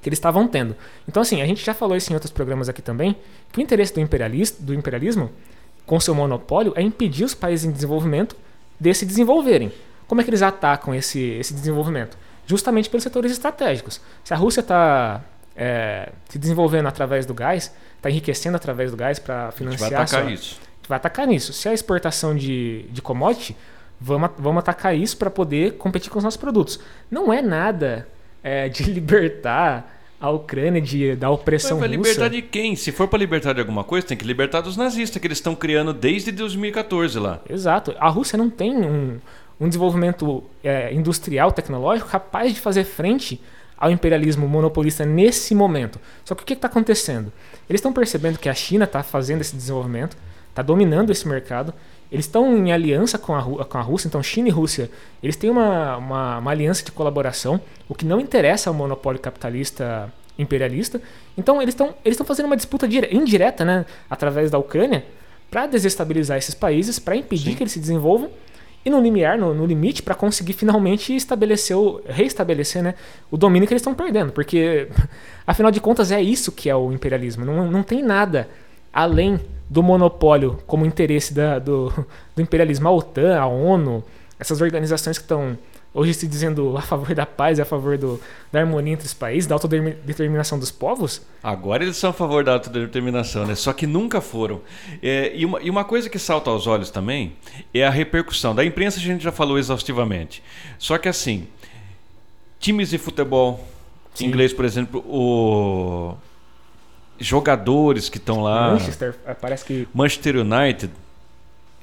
que eles estavam tendo. Então, assim, a gente já falou isso em outros programas aqui também, que o interesse do, imperialista, do imperialismo, com seu monopólio, é impedir os países em desenvolvimento de se desenvolverem. Como é que eles atacam esse, esse desenvolvimento? Justamente pelos setores estratégicos. Se a Rússia está é, se desenvolvendo através do gás, está enriquecendo através do gás para financiar. vai atacar sua, isso. Vai atacar nisso. Se a exportação de, de commodity, vamos, vamos atacar isso para poder competir com os nossos produtos. Não é nada é, de libertar a Ucrânia de, da opressão Mas vai russa. libertar de quem? Se for para libertar de alguma coisa, tem que libertar dos nazistas que eles estão criando desde 2014 lá. Exato. A Rússia não tem um, um desenvolvimento é, industrial, tecnológico capaz de fazer frente ao imperialismo monopolista nesse momento. Só que o que está acontecendo? Eles estão percebendo que a China está fazendo esse desenvolvimento, está dominando esse mercado. Eles estão em aliança com a, com a Rússia, então China e Rússia, eles têm uma, uma, uma aliança de colaboração, o que não interessa ao monopólio capitalista imperialista. Então eles estão eles fazendo uma disputa indireta, né, através da Ucrânia, para desestabilizar esses países, para impedir Sim. que eles se desenvolvam e no limiar, no, no limite, para conseguir finalmente estabelecer, o, reestabelecer né, o domínio que eles estão perdendo. Porque, afinal de contas, é isso que é o imperialismo. Não, não tem nada além do monopólio como interesse da, do, do imperialismo. A OTAN, a ONU, essas organizações que estão hoje se dizendo a favor da paz a favor do, da harmonia entre os países, da autodeterminação dos povos. Agora eles são a favor da autodeterminação, né? Só que nunca foram. É, e, uma, e uma coisa que salta aos olhos também é a repercussão. Da imprensa a gente já falou exaustivamente. Só que assim, times de futebol Sim. inglês, por exemplo, o jogadores que estão lá. Manchester, parece que. Manchester United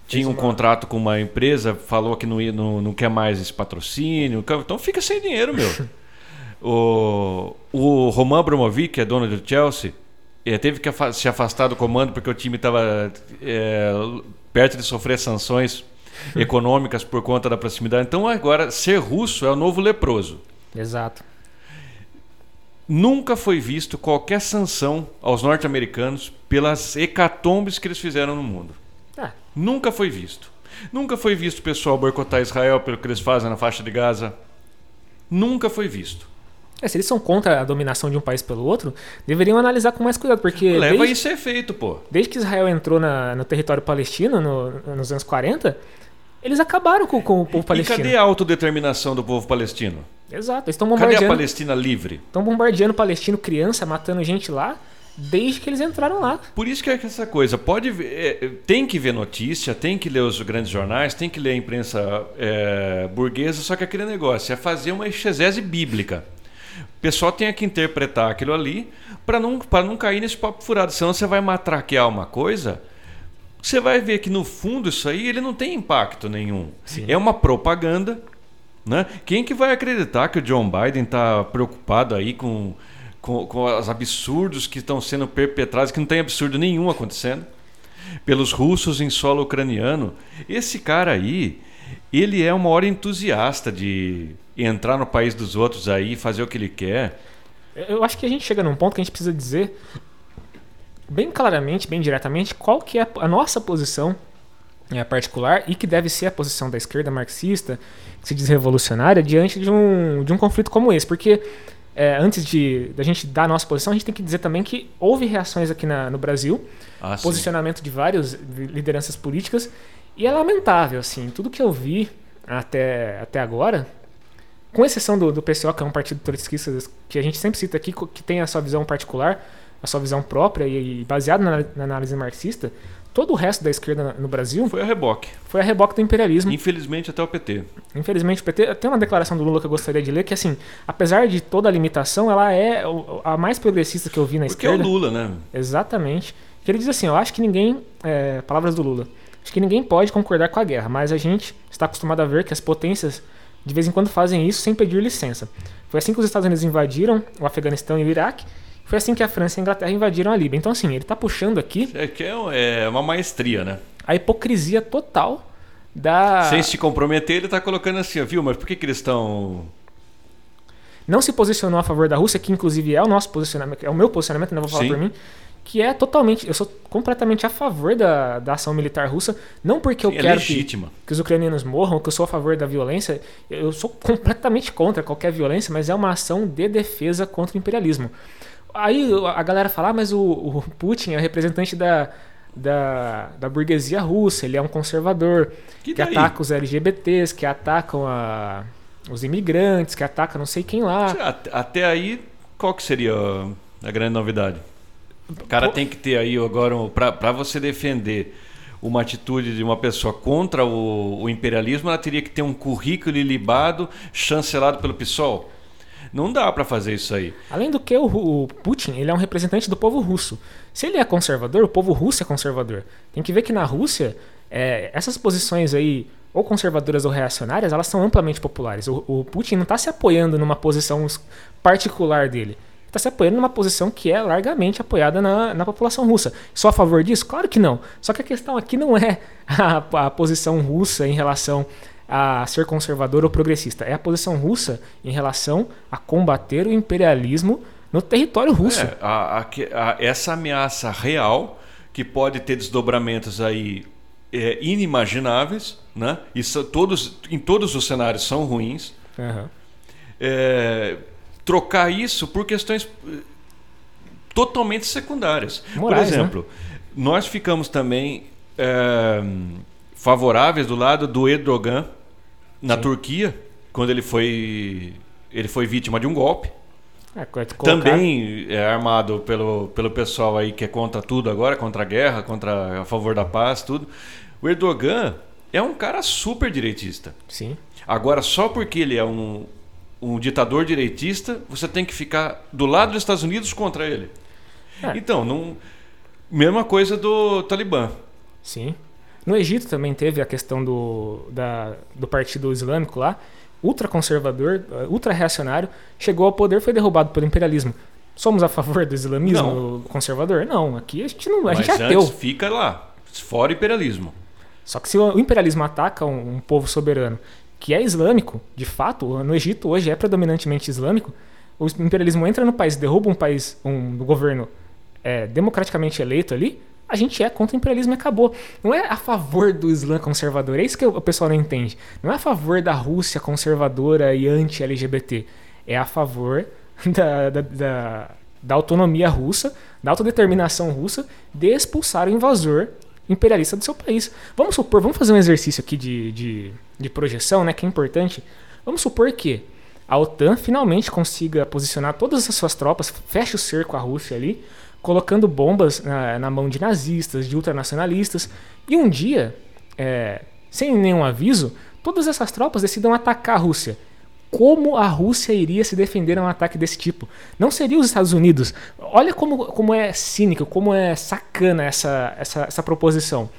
tinha um contrato com uma empresa, falou que não, ia, não, não quer mais esse patrocínio. Então fica sem dinheiro, meu. o, o Roman Abramovich, que é dono do Chelsea, teve que se afastar do comando porque o time estava é, perto de sofrer sanções econômicas por conta da proximidade. Então agora ser russo é o novo leproso. Exato. Nunca foi visto qualquer sanção aos norte-americanos pelas hecatombes que eles fizeram no mundo. Nunca foi visto. Nunca foi visto o pessoal boicotar Israel pelo que eles fazem na faixa de Gaza. Nunca foi visto. É, se eles são contra a dominação de um país pelo outro, deveriam analisar com mais cuidado, porque... Leva desde, isso a efeito, pô. Desde que Israel entrou na, no território palestino, no, nos anos 40, eles acabaram com, com, o povo palestino. E cadê a autodeterminação do povo palestino? Exato, eles estão bombardeando... Cadê a Palestina livre? Estão bombardeando palestino, criança, matando gente lá desde que eles entraram lá. Por isso que é essa coisa, pode ver, é, tem que ver notícia, tem que ler os grandes jornais, tem que ler a imprensa é, burguesa, só que aquele negócio é fazer uma exegese bíblica. O pessoal tem que interpretar aquilo ali para não, não cair nesse papo furado. Senão você vai matraquear uma coisa, você vai ver que no fundo isso aí ele não tem impacto nenhum. Sim. É uma propaganda. Né? Quem que vai acreditar que o John Biden está preocupado aí com, com, com os absurdos que estão sendo perpetrados, que não tem absurdo nenhum acontecendo, pelos russos em solo ucraniano? Esse cara aí, ele é uma hora entusiasta de entrar no país dos outros aí, fazer o que ele quer. Eu acho que a gente chega num ponto que a gente precisa dizer bem claramente, bem diretamente, qual que é a nossa posição é, particular e que deve ser a posição da esquerda marxista, que se diz revolucionária, diante de um, de um conflito como esse. Porque é, antes de da gente dar a nossa posição, a gente tem que dizer também que houve reações aqui na, no Brasil, ah, posicionamento sim. de várias lideranças políticas, e é lamentável, assim, tudo que eu vi até, até agora, com exceção do, do PCO, que é um partido trotskista que a gente sempre cita aqui, que tem a sua visão particular, a sua visão própria e, e baseado na, na, análise marxista, todo o resto da esquerda no Brasil foi a reboque. Foi a reboque do imperialismo. Infelizmente até o PT. Infelizmente o PT tem uma declaração do Lula que eu gostaria de ler que assim, apesar de toda a limitação, ela é a mais progressista que eu vi na Porque esquerda. Porque é o Lula, né? Exatamente. Que ele diz assim, eu acho que ninguém, é, palavras do Lula, acho que ninguém pode concordar com a guerra, mas a gente está acostumado a ver que as potências de vez em quando fazem isso sem pedir licença. Foi assim que os Estados Unidos invadiram o Afeganistão e o Iraque. Foi assim que a França e a Inglaterra invadiram a Líbia. Então, assim, ele está puxando aqui. É que é, é uma maestria, né? A hipocrisia total da. Sem se comprometer, ele está colocando assim, viu? Mas por que, que eles estão. Não se posicionou a favor da Rússia, que inclusive é o nosso posicionamento, é o meu posicionamento, não vou falar Sim. por mim que é totalmente. Eu sou completamente a favor da, da ação militar russa. Não porque eu Sim, é quero é que, que, os ucranianos morram, que eu sou a favor da violência. Eu sou completamente contra qualquer violência, mas é uma ação de defesa contra o imperialismo. Aí a galera fala, ah, mas o, o Putin é o representante da, da, da burguesia russa, ele é um conservador que, que ataca os LGBTs, que atacam a, os imigrantes, que ataca não sei quem lá. Até aí, qual que seria a grande novidade? O cara tem que ter aí agora, para você defender uma atitude de uma pessoa contra o, o, imperialismo, ela teria que ter um currículo ilibado, chancelado pelo PSOL. Não dá para fazer isso aí. Além do que, o, Putin ele é um representante do povo russo. Se ele é conservador, o povo russo é conservador. Tem que ver que na Rússia, é, essas posições aí, ou conservadoras ou reacionárias, elas são amplamente populares. O, o Putin não está se apoiando numa posição particular dele está se apoiando numa posição que é largamente apoiada na, na população russa. Sou a favor disso? Claro que não. Só que a questão aqui não é a, a posição russa em relação a ser conservador ou progressista. É a posição russa em relação a combater o imperialismo no território russo. É, a, a, essa ameaça real que pode ter desdobramentos aí é, inimagináveis, né? Isso todos em todos os cenários são ruins. Uhum. É, trocar isso por questões eh, totalmente secundárias. Morais, por né? exemplo, né? nós ficamos também é, favoráveis do lado do Erdogan na Sim. Turquia, quando ele foi ele foi vítima de um golpe. É. Também é armado pelo, pelo pessoal aí que é contra tudo agora, contra a guerra, contra a favor da paz, tudo. O Erdogan é um cara super direitista. Sim. Agora, só porque ele é um, um ditador direitista, você tem que ficar do lado dos Estados Unidos contra ele. É. Então, não, mesma coisa do Talibã. Sim. No Egito também teve a questão do, da, do Partido Islâmico lá, ultraconservador, uh, ultra-reacionário, chegou ao poder foi derrubado pelo imperialismo. Somos a favor do islamismo não. conservador? Não, aqui a gente não. A Mas gente é ateu. fica lá, fora imperialismo. Só que se o imperialismo ataca um, um povo soberano que é islâmico, de fato, no Egito hoje é predominantemente islâmico, o imperialismo entra no país, derruba um país, um governo é, democraticamente eleito ali, a gente é contra o imperialismo e acabou. Não é a favor do Islã conservador, é isso que o pessoal não entende. Não é a favor da Rússia conservadora e anti-LGBT. É a favor da, da, da, da autonomia russa, da autodeterminação russa, de expulsar o invasor imperialista do seu país. Vamos supor, vamos fazer um exercício aqui de, de, de projeção, né, que é importante. Vamos supor que a OTAN finalmente consiga posicionar todas as suas tropas, feche o cerco à Rússia ali, colocando bombas na, na mão de nazistas, de ultranacionalistas, e um dia, é, sem nenhum aviso, todas essas tropas decidam atacar a Rússia. como a Rússia iria se defender a um ataque desse tipo? Não seria os Estados Unidos. Olha como, como é cínico, como é sacana essa, essa, essa proposição.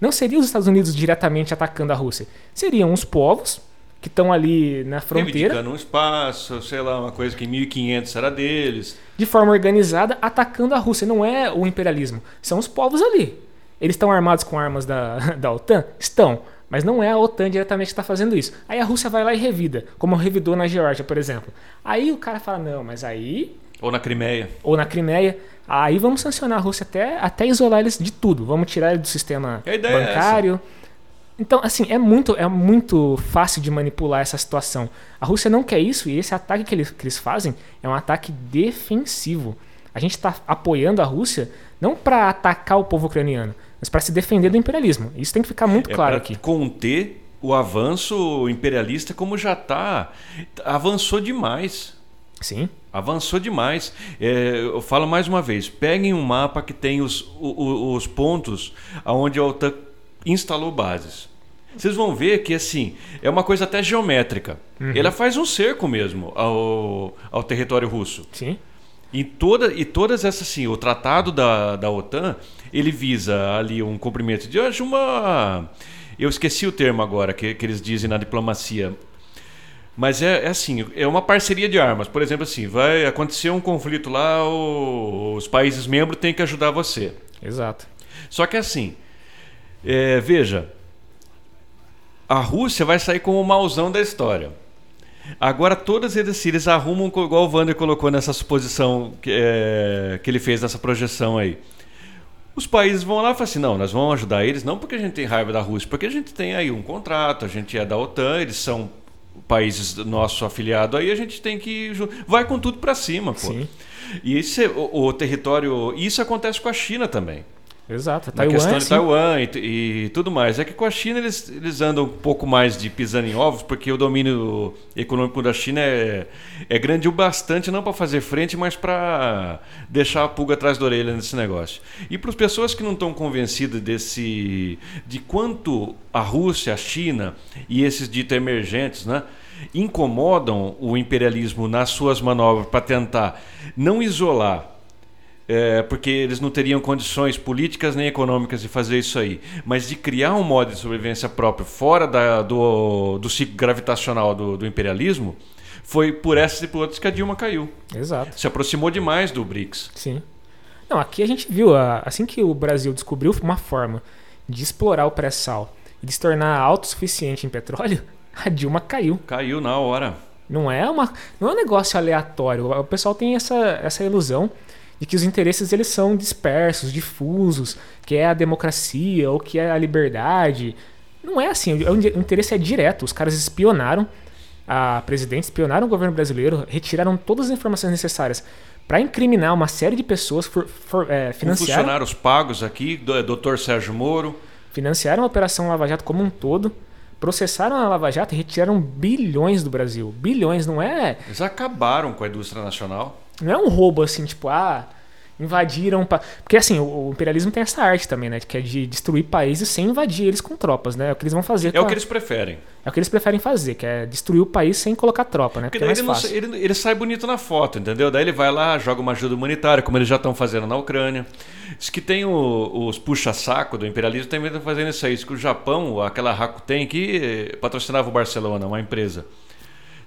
Não seria os Estados Unidos diretamente atacando a Rússia. Seriam os povos que estão ali na fronteira. Reivindicando um espaço, sei lá, uma coisa que em 1500 era deles. De forma organizada, atacando a Rússia. Não é o imperialismo. São os povos ali. Eles estão armados com armas da, da OTAN? Estão. Mas não é a OTAN diretamente que está fazendo isso. Aí a Rússia vai lá e revida, como revidou na Geórgia, por exemplo. Aí o cara fala, não, mas aí... Ou na Crimeia. Ou na Crimeia. Aí vamos sancionar a Rússia até, até isolar eles de tudo. Vamos tirar ele do sistema é bancário. É então, assim, é muito, é muito fácil de manipular essa situação. A Rússia não quer isso e esse ataque que eles, que eles fazem é um ataque defensivo. A gente está apoiando a Rússia não para atacar o povo ucraniano, mas para se defender do imperialismo. Isso tem que ficar muito é claro aqui. Conter o avanço imperialista como já está. Avançou demais. Sim. Avançou demais. É, eu falo mais uma vez: peguem um mapa que tem os, os, os pontos onde a OTAN instalou bases. Vocês vão ver que assim é uma coisa até geométrica. Uhum. Ela faz um cerco mesmo ao, ao território russo. Sim. E, toda, e todas essas, assim, o tratado da, da OTAN, ele visa ali um cumprimento de hoje uma. Eu esqueci o termo agora que, que eles dizem na diplomacia. Mas é, é, assim, é uma parceria de armas. Por exemplo, assim, vai acontecer um conflito lá, o, os países membros têm que ajudar você. Exato. Só que assim, é, veja, a Rússia vai sair como o mauzão da história. Agora todas eles, eles arrumam, igual o Wander colocou nessa suposição que, é, que ele fez nessa projeção aí. Os países vão lá e falam assim: não, nós vamos ajudar eles, não porque a gente tem raiva da Rússia, porque a gente tem aí um contrato, a gente é da OTAN, eles são países nosso afiliado aí, a gente tem que. Vai com tudo para cima, pô. Sim. E esse, o, o território. Isso acontece com a China também. Exato, Taiwan. A questão de Taiwan e, e, tudo mais. É que com a China eles, eles andam um pouco mais de pisando em ovos, porque o domínio econômico da China é, é grande o bastante, não para fazer frente, mas para deixar a pulga atrás da orelha nesse negócio. E para as pessoas que não estão convencidas desse de quanto a Rússia, a China e esses ditos emergentes, né? incomodam o imperialismo nas suas manobras para tentar não isolar é, porque eles não teriam condições políticas nem econômicas de fazer isso aí, mas de criar um modo de sobrevivência próprio fora da, do, do ciclo gravitacional do, do imperialismo, foi por essas e por outras que a Dilma caiu. Exato. Se aproximou demais do BRICS. Sim. Não, aqui a gente viu, assim que o Brasil descobriu uma forma de explorar o pré-sal e de se tornar autossuficiente em petróleo, a Dilma caiu. Caiu na hora. Não é, uma, não é um negócio aleatório. O pessoal tem essa, essa ilusão de que os interesses eles são dispersos, difusos, que é a democracia ou que é a liberdade. Não é assim, o interesse é direto. Os caras espionaram a presidente, espionaram o governo brasileiro, retiraram todas as informações necessárias para incriminar uma série de pessoas, for, for, é, financiaram... funcionários pagos aqui, Dr. Sérgio Moro. Financiaram a Operação Lava Jato como um todo processaram a Lava Jato e retiraram bilhões do Brasil. Bilhões, não é? Eles acabaram com a indústria nacional. Não é um roubo assim, tipo, ah, invadiram. Pa... Porque assim, o, o, imperialismo tem essa arte também, né? Que é de destruir países sem invadir eles com tropas, né? É o que eles vão fazer. É o que eles preferem. É o que eles preferem fazer, que é destruir o país sem colocar tropa, né? Porque, Porque é mais ele, não, ele, ele, sai bonito na foto, entendeu? Daí ele vai lá, joga uma ajuda humanitária, como eles já estão fazendo na Ucrânia. Diz que tem o, os puxa-saco do imperialismo também estão fazendo isso aí. Diz que o Japão, aquela Rakuten que patrocinava o Barcelona, uma empresa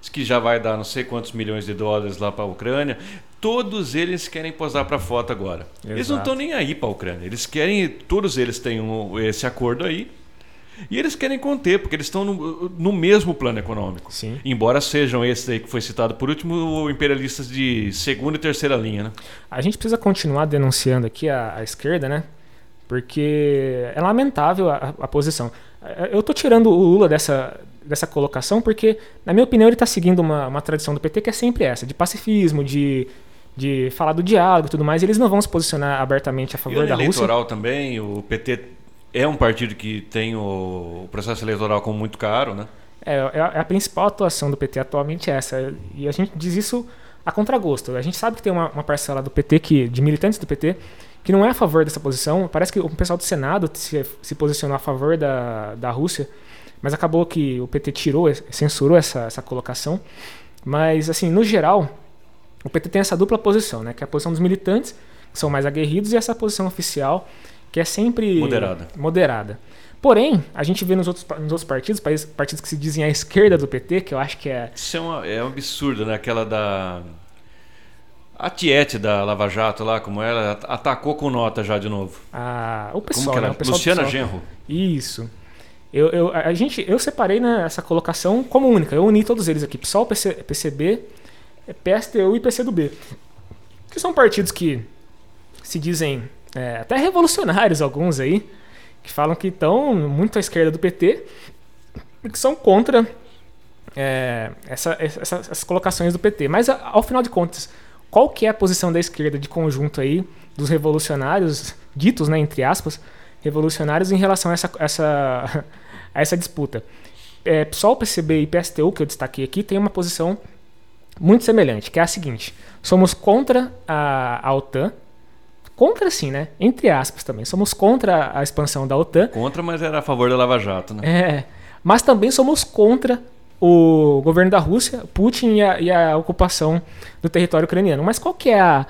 que já vai dar não sei quantos milhões de dólares lá para a Ucrânia. Todos eles querem posar para foto agora. Exato. Eles não estão nem aí para a Ucrânia. Eles querem, todos eles têm um, esse acordo aí. E eles querem conter, porque eles estão no, no, mesmo plano econômico. Sim. Embora sejam esses aí que foi citado por último, imperialistas de segunda e terceira linha. Né? A gente precisa continuar denunciando aqui a, a esquerda, né? Porque é lamentável a, a posição. Eu estou tirando o Lula dessa, dessa colocação, porque, na minha opinião, ele está seguindo uma, uma tradição do PT que é sempre essa, de pacifismo, de, de falar do diálogo e tudo mais. E eles não vão se posicionar abertamente a favor e da Rússia. eleitoral também, o PT é um partido que tem o, processo eleitoral como muito caro, né? É, é, é a principal atuação do PT atualmente é essa. E a gente diz isso a contragosto. A gente sabe que tem uma, uma parcela do PT, que, de militantes do PT, que não é a favor dessa posição. Parece que o pessoal do Senado se, se posicionou a favor da, da Rússia mas acabou que o PT tirou, censurou essa, essa colocação. Mas, assim, no geral, o PT tem essa dupla posição, né? Que é a posição dos militantes, que são mais aguerridos, e essa posição oficial, que é sempre moderada. moderada. Porém, a gente vê nos outros, nos outros partidos, partidos que se dizem à esquerda do PT, que eu acho que é. Isso é, uma, é um absurdo, né? Aquela da. A Tiete da Lava Jato lá, como ela, atacou com nota já de novo. Ah, o pessoal, como que né? era? Pessoal Luciana PSOL. Genro. Isso. Eu, eu, a gente, eu separei né, essa colocação como única. Eu uni todos eles aqui: PSOL, PC, PCB, PSTU e PCdoB. Que são partidos que se dizem é, até revolucionários, alguns aí, que falam que estão muito à esquerda do PT e que são contra é, essa, essa, essas colocações do PT. Mas ao final de contas, qual que é a posição da esquerda de conjunto aí dos revolucionários, ditos, né, entre aspas, revolucionários em relação a essa, essa, a essa disputa? É, PSOL, PCB e PSTU, que eu destaquei aqui, tem uma posição muito semelhante, que é a seguinte: somos contra a, a OTAN, contra sim, né? Entre aspas também, somos contra a expansão da OTAN, Contra, mas era a favor da Lava Jato, né? é, mas também somos contra o governo da Rússia, Putin e a, e a ocupação do território ucraniano. Mas qual que é a,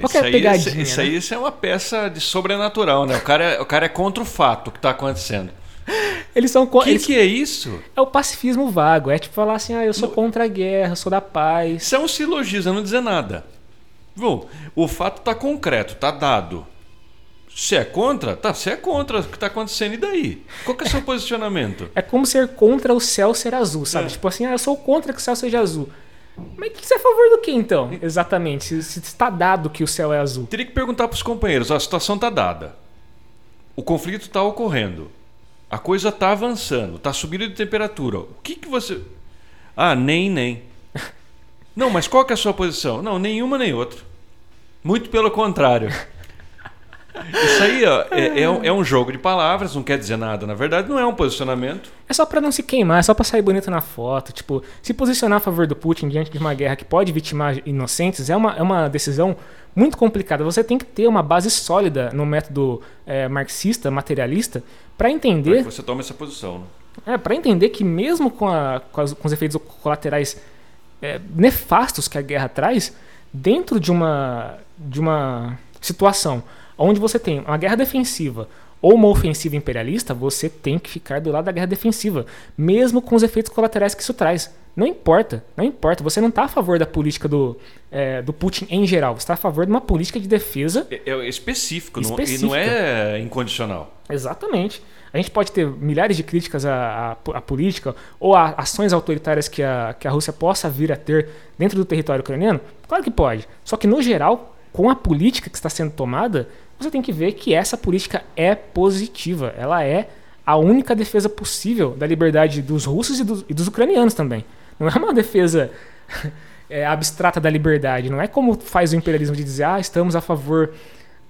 qual que é a aí, pegadinha? isso, né? aí isso é uma peça de sobrenatural, né? O cara, é- o cara é contra o fato que está acontecendo. Eles são O co- que, eles- que é isso? É o pacifismo vago. É tipo falar assim, ah, eu sou Não. contra a guerra, eu sou da paz. Isso é um silogismo, não dizer nada. Viu? O fato está concreto, está dado. Se é contra, tá, você é contra o que está acontecendo, e daí? Qual que é o seu posicionamento? É como ser contra o céu ser azul, sabe? É. Tipo assim, ah, eu sou contra que o céu seja azul. Mas você é a favor do que então? Exatamente. Se, se está dado que o céu é azul. Teria que perguntar para os companheiros: ó, a situação está dada. O conflito está ocorrendo. A coisa está avançando, está subindo de temperatura. O que, que você. Ah, nem, nem. Não, mas qual que é a sua posição? Não, nenhuma nem outra. Muito pelo contrário. Isso aí ó, é, é um, é um jogo de palavras, não quer dizer nada. Na verdade, não é um posicionamento. É só pra não se queimar, é só pra sair bonito na foto. Tipo, se posicionar a favor do Putin diante de uma guerra que pode vitimar inocentes é uma, é uma decisão muito complicada. Você tem que ter uma base sólida no método é, marxista, materialista, pra Para entender que você tome essa posição. Né? É, para entender que mesmo com, a- com as- com os efeitos colaterais é, nefastos que a guerra traz, dentro de uma, de uma situação onde você tem uma guerra defensiva ou uma ofensiva imperialista, você tem que ficar do lado da guerra defensiva, mesmo com os efeitos colaterais que isso traz. Não importa, não importa. Você não está a favor da política do, é, do Putin em geral, você está a favor de uma política de defesa É, é específico, não- Específica. e não é incondicional. Exatamente. A gente pode ter milhares de críticas à, à- à política ou a ações autoritárias que a, que a Rússia possa vir a ter dentro do território ucraniano? Claro que pode. Só que, no geral, com a política que está sendo tomada, você tem que ver que essa política é positiva. Ela é a única defesa possível da liberdade dos russos e dos, e dos ucranianos também. Não é uma defesa é, abstrata da liberdade. Não é como faz o imperialismo de dizer, ah, estamos a favor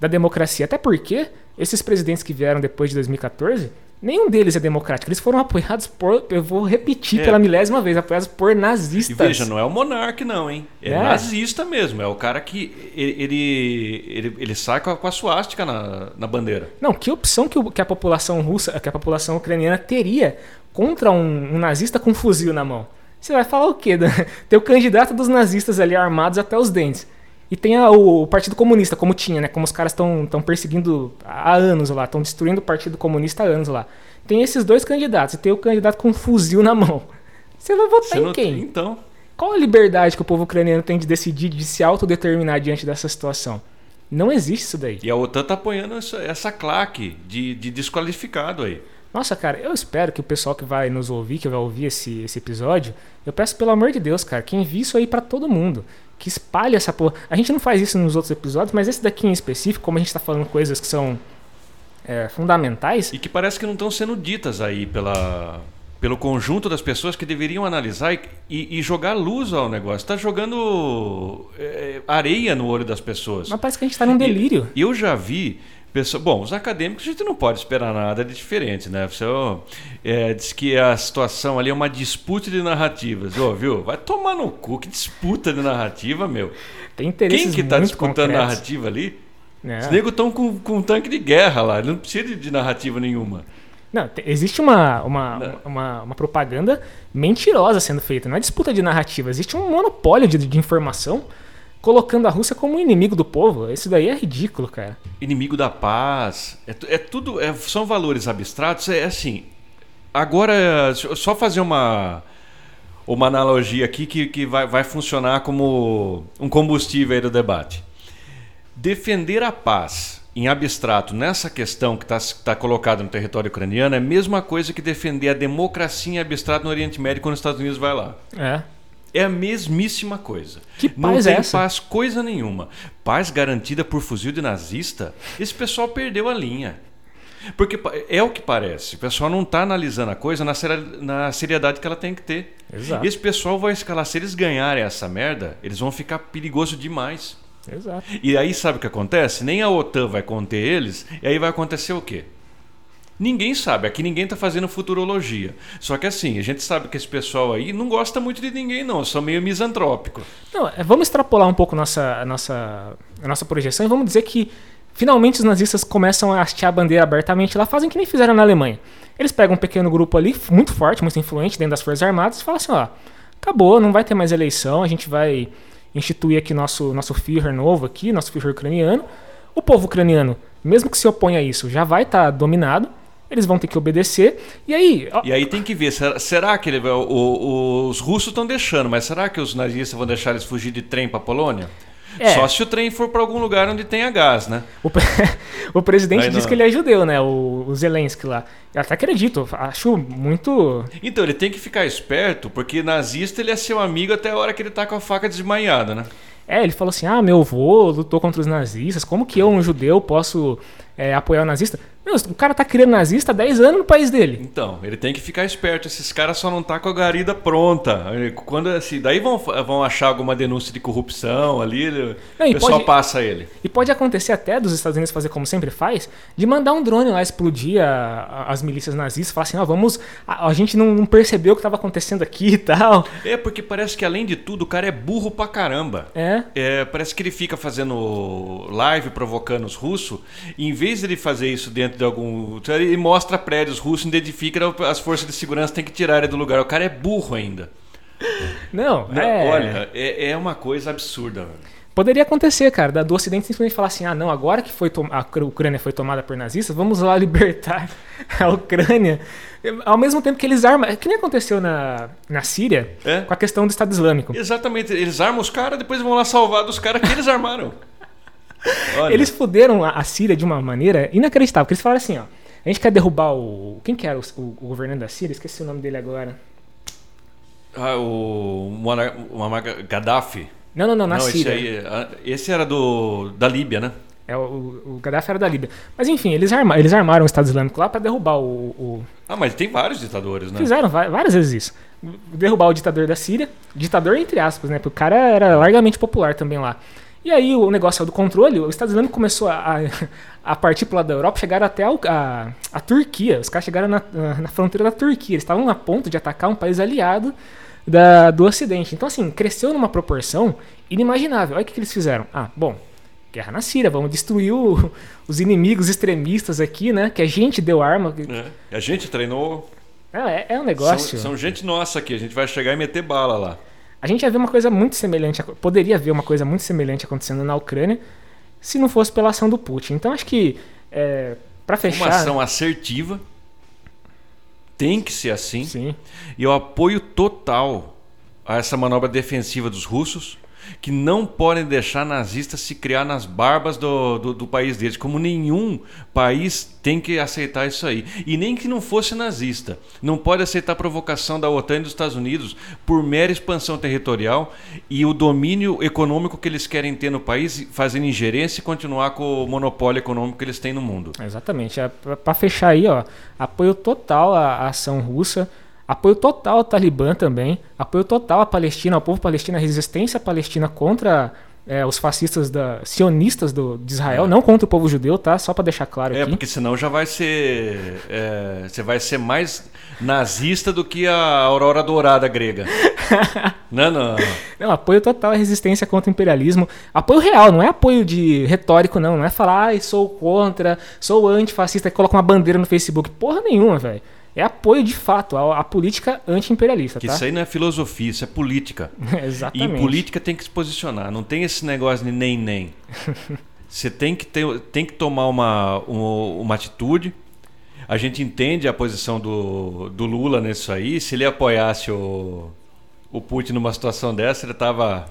da democracia. Até porque esses presidentes que vieram depois de 2014, nenhum deles é democrático. Eles foram apoiados por, eu vou repetir É. pela milésima vez, apoiados por E nazistas. veja, não é o monarca, não, hein? É, É. nazista mesmo. É o cara que ele, ele, ele, ele sai com a, com a suástica na, na bandeira. Não, que opção que, o- que a população russa, que a população ucraniana teria contra um, um nazista com um fuzil na mão? Você vai falar o quê? Tem o candidato dos nazistas ali armados até os dentes. E tem a- o, o Partido Comunista, como tinha, né? Como os caras estão perseguindo há anos lá, estão destruindo o Partido Comunista há anos lá. Tem esses dois candidatos, e tem o candidato com um fuzil na mão. Você vai votar Você em quem? Então, Qual a liberdade que o povo ucraniano tem de decidir, de se autodeterminar diante dessa situação? Não existe isso daí. e a OTAN tá apoiando essa, essa claque de, de desqualificado aí. Nossa, cara, eu espero que o pessoal que vai nos ouvir, que vai ouvir esse, esse episódio, eu peço pelo amor de Deus, cara, que envie isso aí pra todo mundo. Que espalhe essa porra. A gente não faz isso nos outros episódios, mas esse daqui em específico, como a gente tá falando coisas que são é, fundamentais, E que parece que não estão sendo ditas aí pela, pelo conjunto das pessoas que deveriam analisar e, e- e jogar luz ao negócio. Está jogando é, areia no olho das pessoas. mas parece que a gente tá num delírio. E eu já vi. Pessoa, bom, os acadêmicos a gente não pode esperar nada de diferente, né? Você é, diz que a situação ali é uma disputa de narrativas. Ô, viu? Vai tomar no cu, que disputa de narrativa, meu. Tem interesses Quem que tá disputando concretos. narrativa ali? É. Os negros estão com, com um tanque de guerra lá, não precisa de, de narrativa nenhuma. Não, existe uma, uma, uma, uma, propaganda mentirosa sendo feita. Não é disputa de narrativa. Existe um monopólio de, de informação colocando a Rússia como inimigo do povo. Isso daí é ridículo, cara. Inimigo da paz. É, é tudo. É, são valores abstratos. É assim. Agora, só fazer uma uma analogia aqui que, que vai, vai funcionar como um combustível aí do debate. Defender a paz em abstrato nessa questão que está tá colocada no território ucraniano é a mesma coisa que defender a democracia em abstrato no Oriente Médio quando os Estados Unidos vai lá. É. É a mesmíssima coisa. Que paz Não tem é essa? paz coisa nenhuma. Paz garantida por fuzil de nazista, esse pessoal perdeu a linha. Porque é o que parece. O pessoal não está analisando a coisa na seriedade que ela tem que ter. Exato. Esse pessoal vai escalar. Se eles ganharem essa merda, eles vão ficar perigoso demais. Exato. E aí sabe o que acontece? Nem a OTAN vai conter eles. E aí vai acontecer o quê? Ninguém sabe, aqui ninguém está fazendo futurologia. Só que assim, a gente sabe que esse pessoal aí não gosta muito de ninguém, não, são meio misantrópico. Não, é, vamos extrapolar um pouco nossa, nossa, a nossa projeção e vamos dizer que finalmente os nazistas começam a hastear a bandeira abertamente lá, fazem que nem fizeram na Alemanha. Eles pegam um pequeno grupo ali, muito forte, muito influente dentro das Forças Armadas, e falam assim: ó, acabou, não vai ter mais eleição, a gente vai instituir aqui nosso, nosso Führer novo aqui, nosso Führer ucraniano. O povo ucraniano, mesmo que se oponha a isso, já vai estar tá dominado eles vão ter que obedecer. E aí. E aí tem que ver, será, será que ele, o, os russos estão deixando, mas será que os nazistas vão deixar eles fugir de trem para Polônia? É. Só se o trem for para algum lugar onde tenha gás, né? O, o presidente diz que ele é judeu, né? O, o Zelensky lá. Eu até acredito, acho muito. Então, ele tem que ficar esperto, porque nazista ele é seu amigo até a hora que ele tá com a faca desmanhada, né? É, ele falou assim: ah, meu avô lutou contra os nazistas, como que eu, um judeu, posso é, apoiar o nazista? Meu, o cara tá criando nazista há 10 anos no país dele. Então, ele tem que ficar esperto. Esses caras só não tá com a garida pronta. Quando assim, daí vão, vão achar alguma denúncia de corrupção ali, não, o pessoal pode, passa ele. E pode acontecer até dos Estados Unidos fazer como sempre faz, de mandar um drone lá explodir a, a, as milícias nazistas, falar assim, ó, oh, vamos, a, a, gente não, não percebeu o que estava acontecendo aqui e tal. É, porque parece que além de tudo, o cara é burro pra caramba. É. é parece que ele fica fazendo live provocando os russos, em vez de ele fazer isso dentro de algum. Ele mostra prédios russos, identifica as forças de segurança têm que tirar ele do lugar. O cara é burro ainda. Não, é... Olha, é, é uma coisa absurda. Poderia acontecer, cara, do Ocidente simplesmente falar assim: ah, não, agora que foi a Ucrânia foi tomada por nazistas, vamos lá libertar a Ucrânia. Ao mesmo tempo que eles armam. Que nem aconteceu na, na Síria é? com a questão do Estado Islâmico. Exatamente, eles armam os caras, depois vão lá salvar dos caras que eles armaram. Olha. Eles fuderam a, Síria de uma maneira inacreditável. Porque eles falaram assim, ó. A gente quer derrubar o. Quem que era o, o, o governante da Síria? Esqueci o nome dele agora. Ah, o Muammar Gaddafi. Não, não, não, na não, Síria. Esse, aí, esse era do da Líbia, né? É, o, o Gaddafi era da Líbia. Mas enfim, eles, arma, eles armaram o Estado Islâmico lá para derrubar o, o, Ah, mas tem vários ditadores, né? Fizeram várias vezes isso. Derrubar o ditador da Síria. Ditador entre aspas, né? Porque o cara era largamente popular também lá. E aí o negócio saiu do controle, o Estado Islâmico começou a, a partir para da Europa, chegaram até a, a, a Turquia. Os caras chegaram na, na, fronteira da Turquia. Eles estavam a ponto de atacar um país aliado da, do Ocidente. Então, assim, cresceu numa proporção inimaginável. Olha o que, que eles fizeram. Ah, bom, guerra na Síria, vamos destruir o, os inimigos extremistas aqui, né? Que a gente deu arma. É, a gente treinou. É, é um negócio. São, são gente nossa aqui, a gente vai chegar e meter bala lá. A gente ia ver uma coisa muito semelhante, poderia ver uma coisa muito semelhante acontecendo na Ucrânia se não fosse pela ação do Putin. Então acho que, é, para fechar. Uma ação assertiva, tem que ser assim. Sim. E eu apoio total a essa manobra defensiva dos russos que não podem deixar nazistas se criar nas barbas do, do, do, país deles, como nenhum país tem que aceitar isso aí. E nem que não fosse nazista. Não pode aceitar a provocação da OTAN e dos Estados Unidos por mera expansão territorial e o domínio econômico que eles querem ter no país, fazendo ingerência e continuar com o monopólio econômico que eles têm no mundo. Exatamente. É, Para fechar aí, ó, apoio total à ação russa. Apoio total ao Talibã também, apoio total à Palestina, ao povo palestino, à resistência palestina contra é, os fascistas da, sionistas do, de Israel, é. não contra o povo judeu, tá? Só para deixar claro é, aqui. É, porque senão já vai ser. É, você vai ser mais nazista do que a aurora dourada grega. não, não. Não, apoio total à resistência contra o imperialismo. Apoio real, não é apoio de retórico, não. Não é falar, ai, sou contra, sou antifascista e coloca uma bandeira no Facebook. Porra nenhuma, velho. É apoio de fato à, à política anti-imperialista, Que tá? isso aí não é filosofia, isso é política. E Exatamente. em política tem que se posicionar, não tem esse negócio de nem nem. Você tem que, ter, tem que tomar uma, uma, uma atitude. A gente entende a posição do, do Lula nisso aí. Se ele apoiasse o, o Putin numa situação dessa, ele estava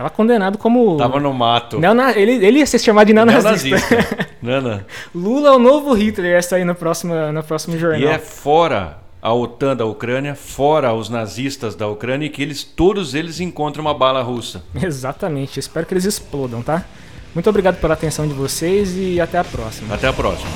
Tava condenado como. tava no mato. Neona- ele, ele ia ser chamado de neonazista. Neonazista. Nana. Lula é o novo Hitler, ia sair no próximo, no próximo jornal. E é fora a OTAN da Ucrânia, fora os nazistas da Ucrânia, que eles todos eles encontram uma bala russa. Exatamente. Eu espero que eles explodam, tá? Muito obrigado pela atenção de vocês e até a próxima. Até a próxima.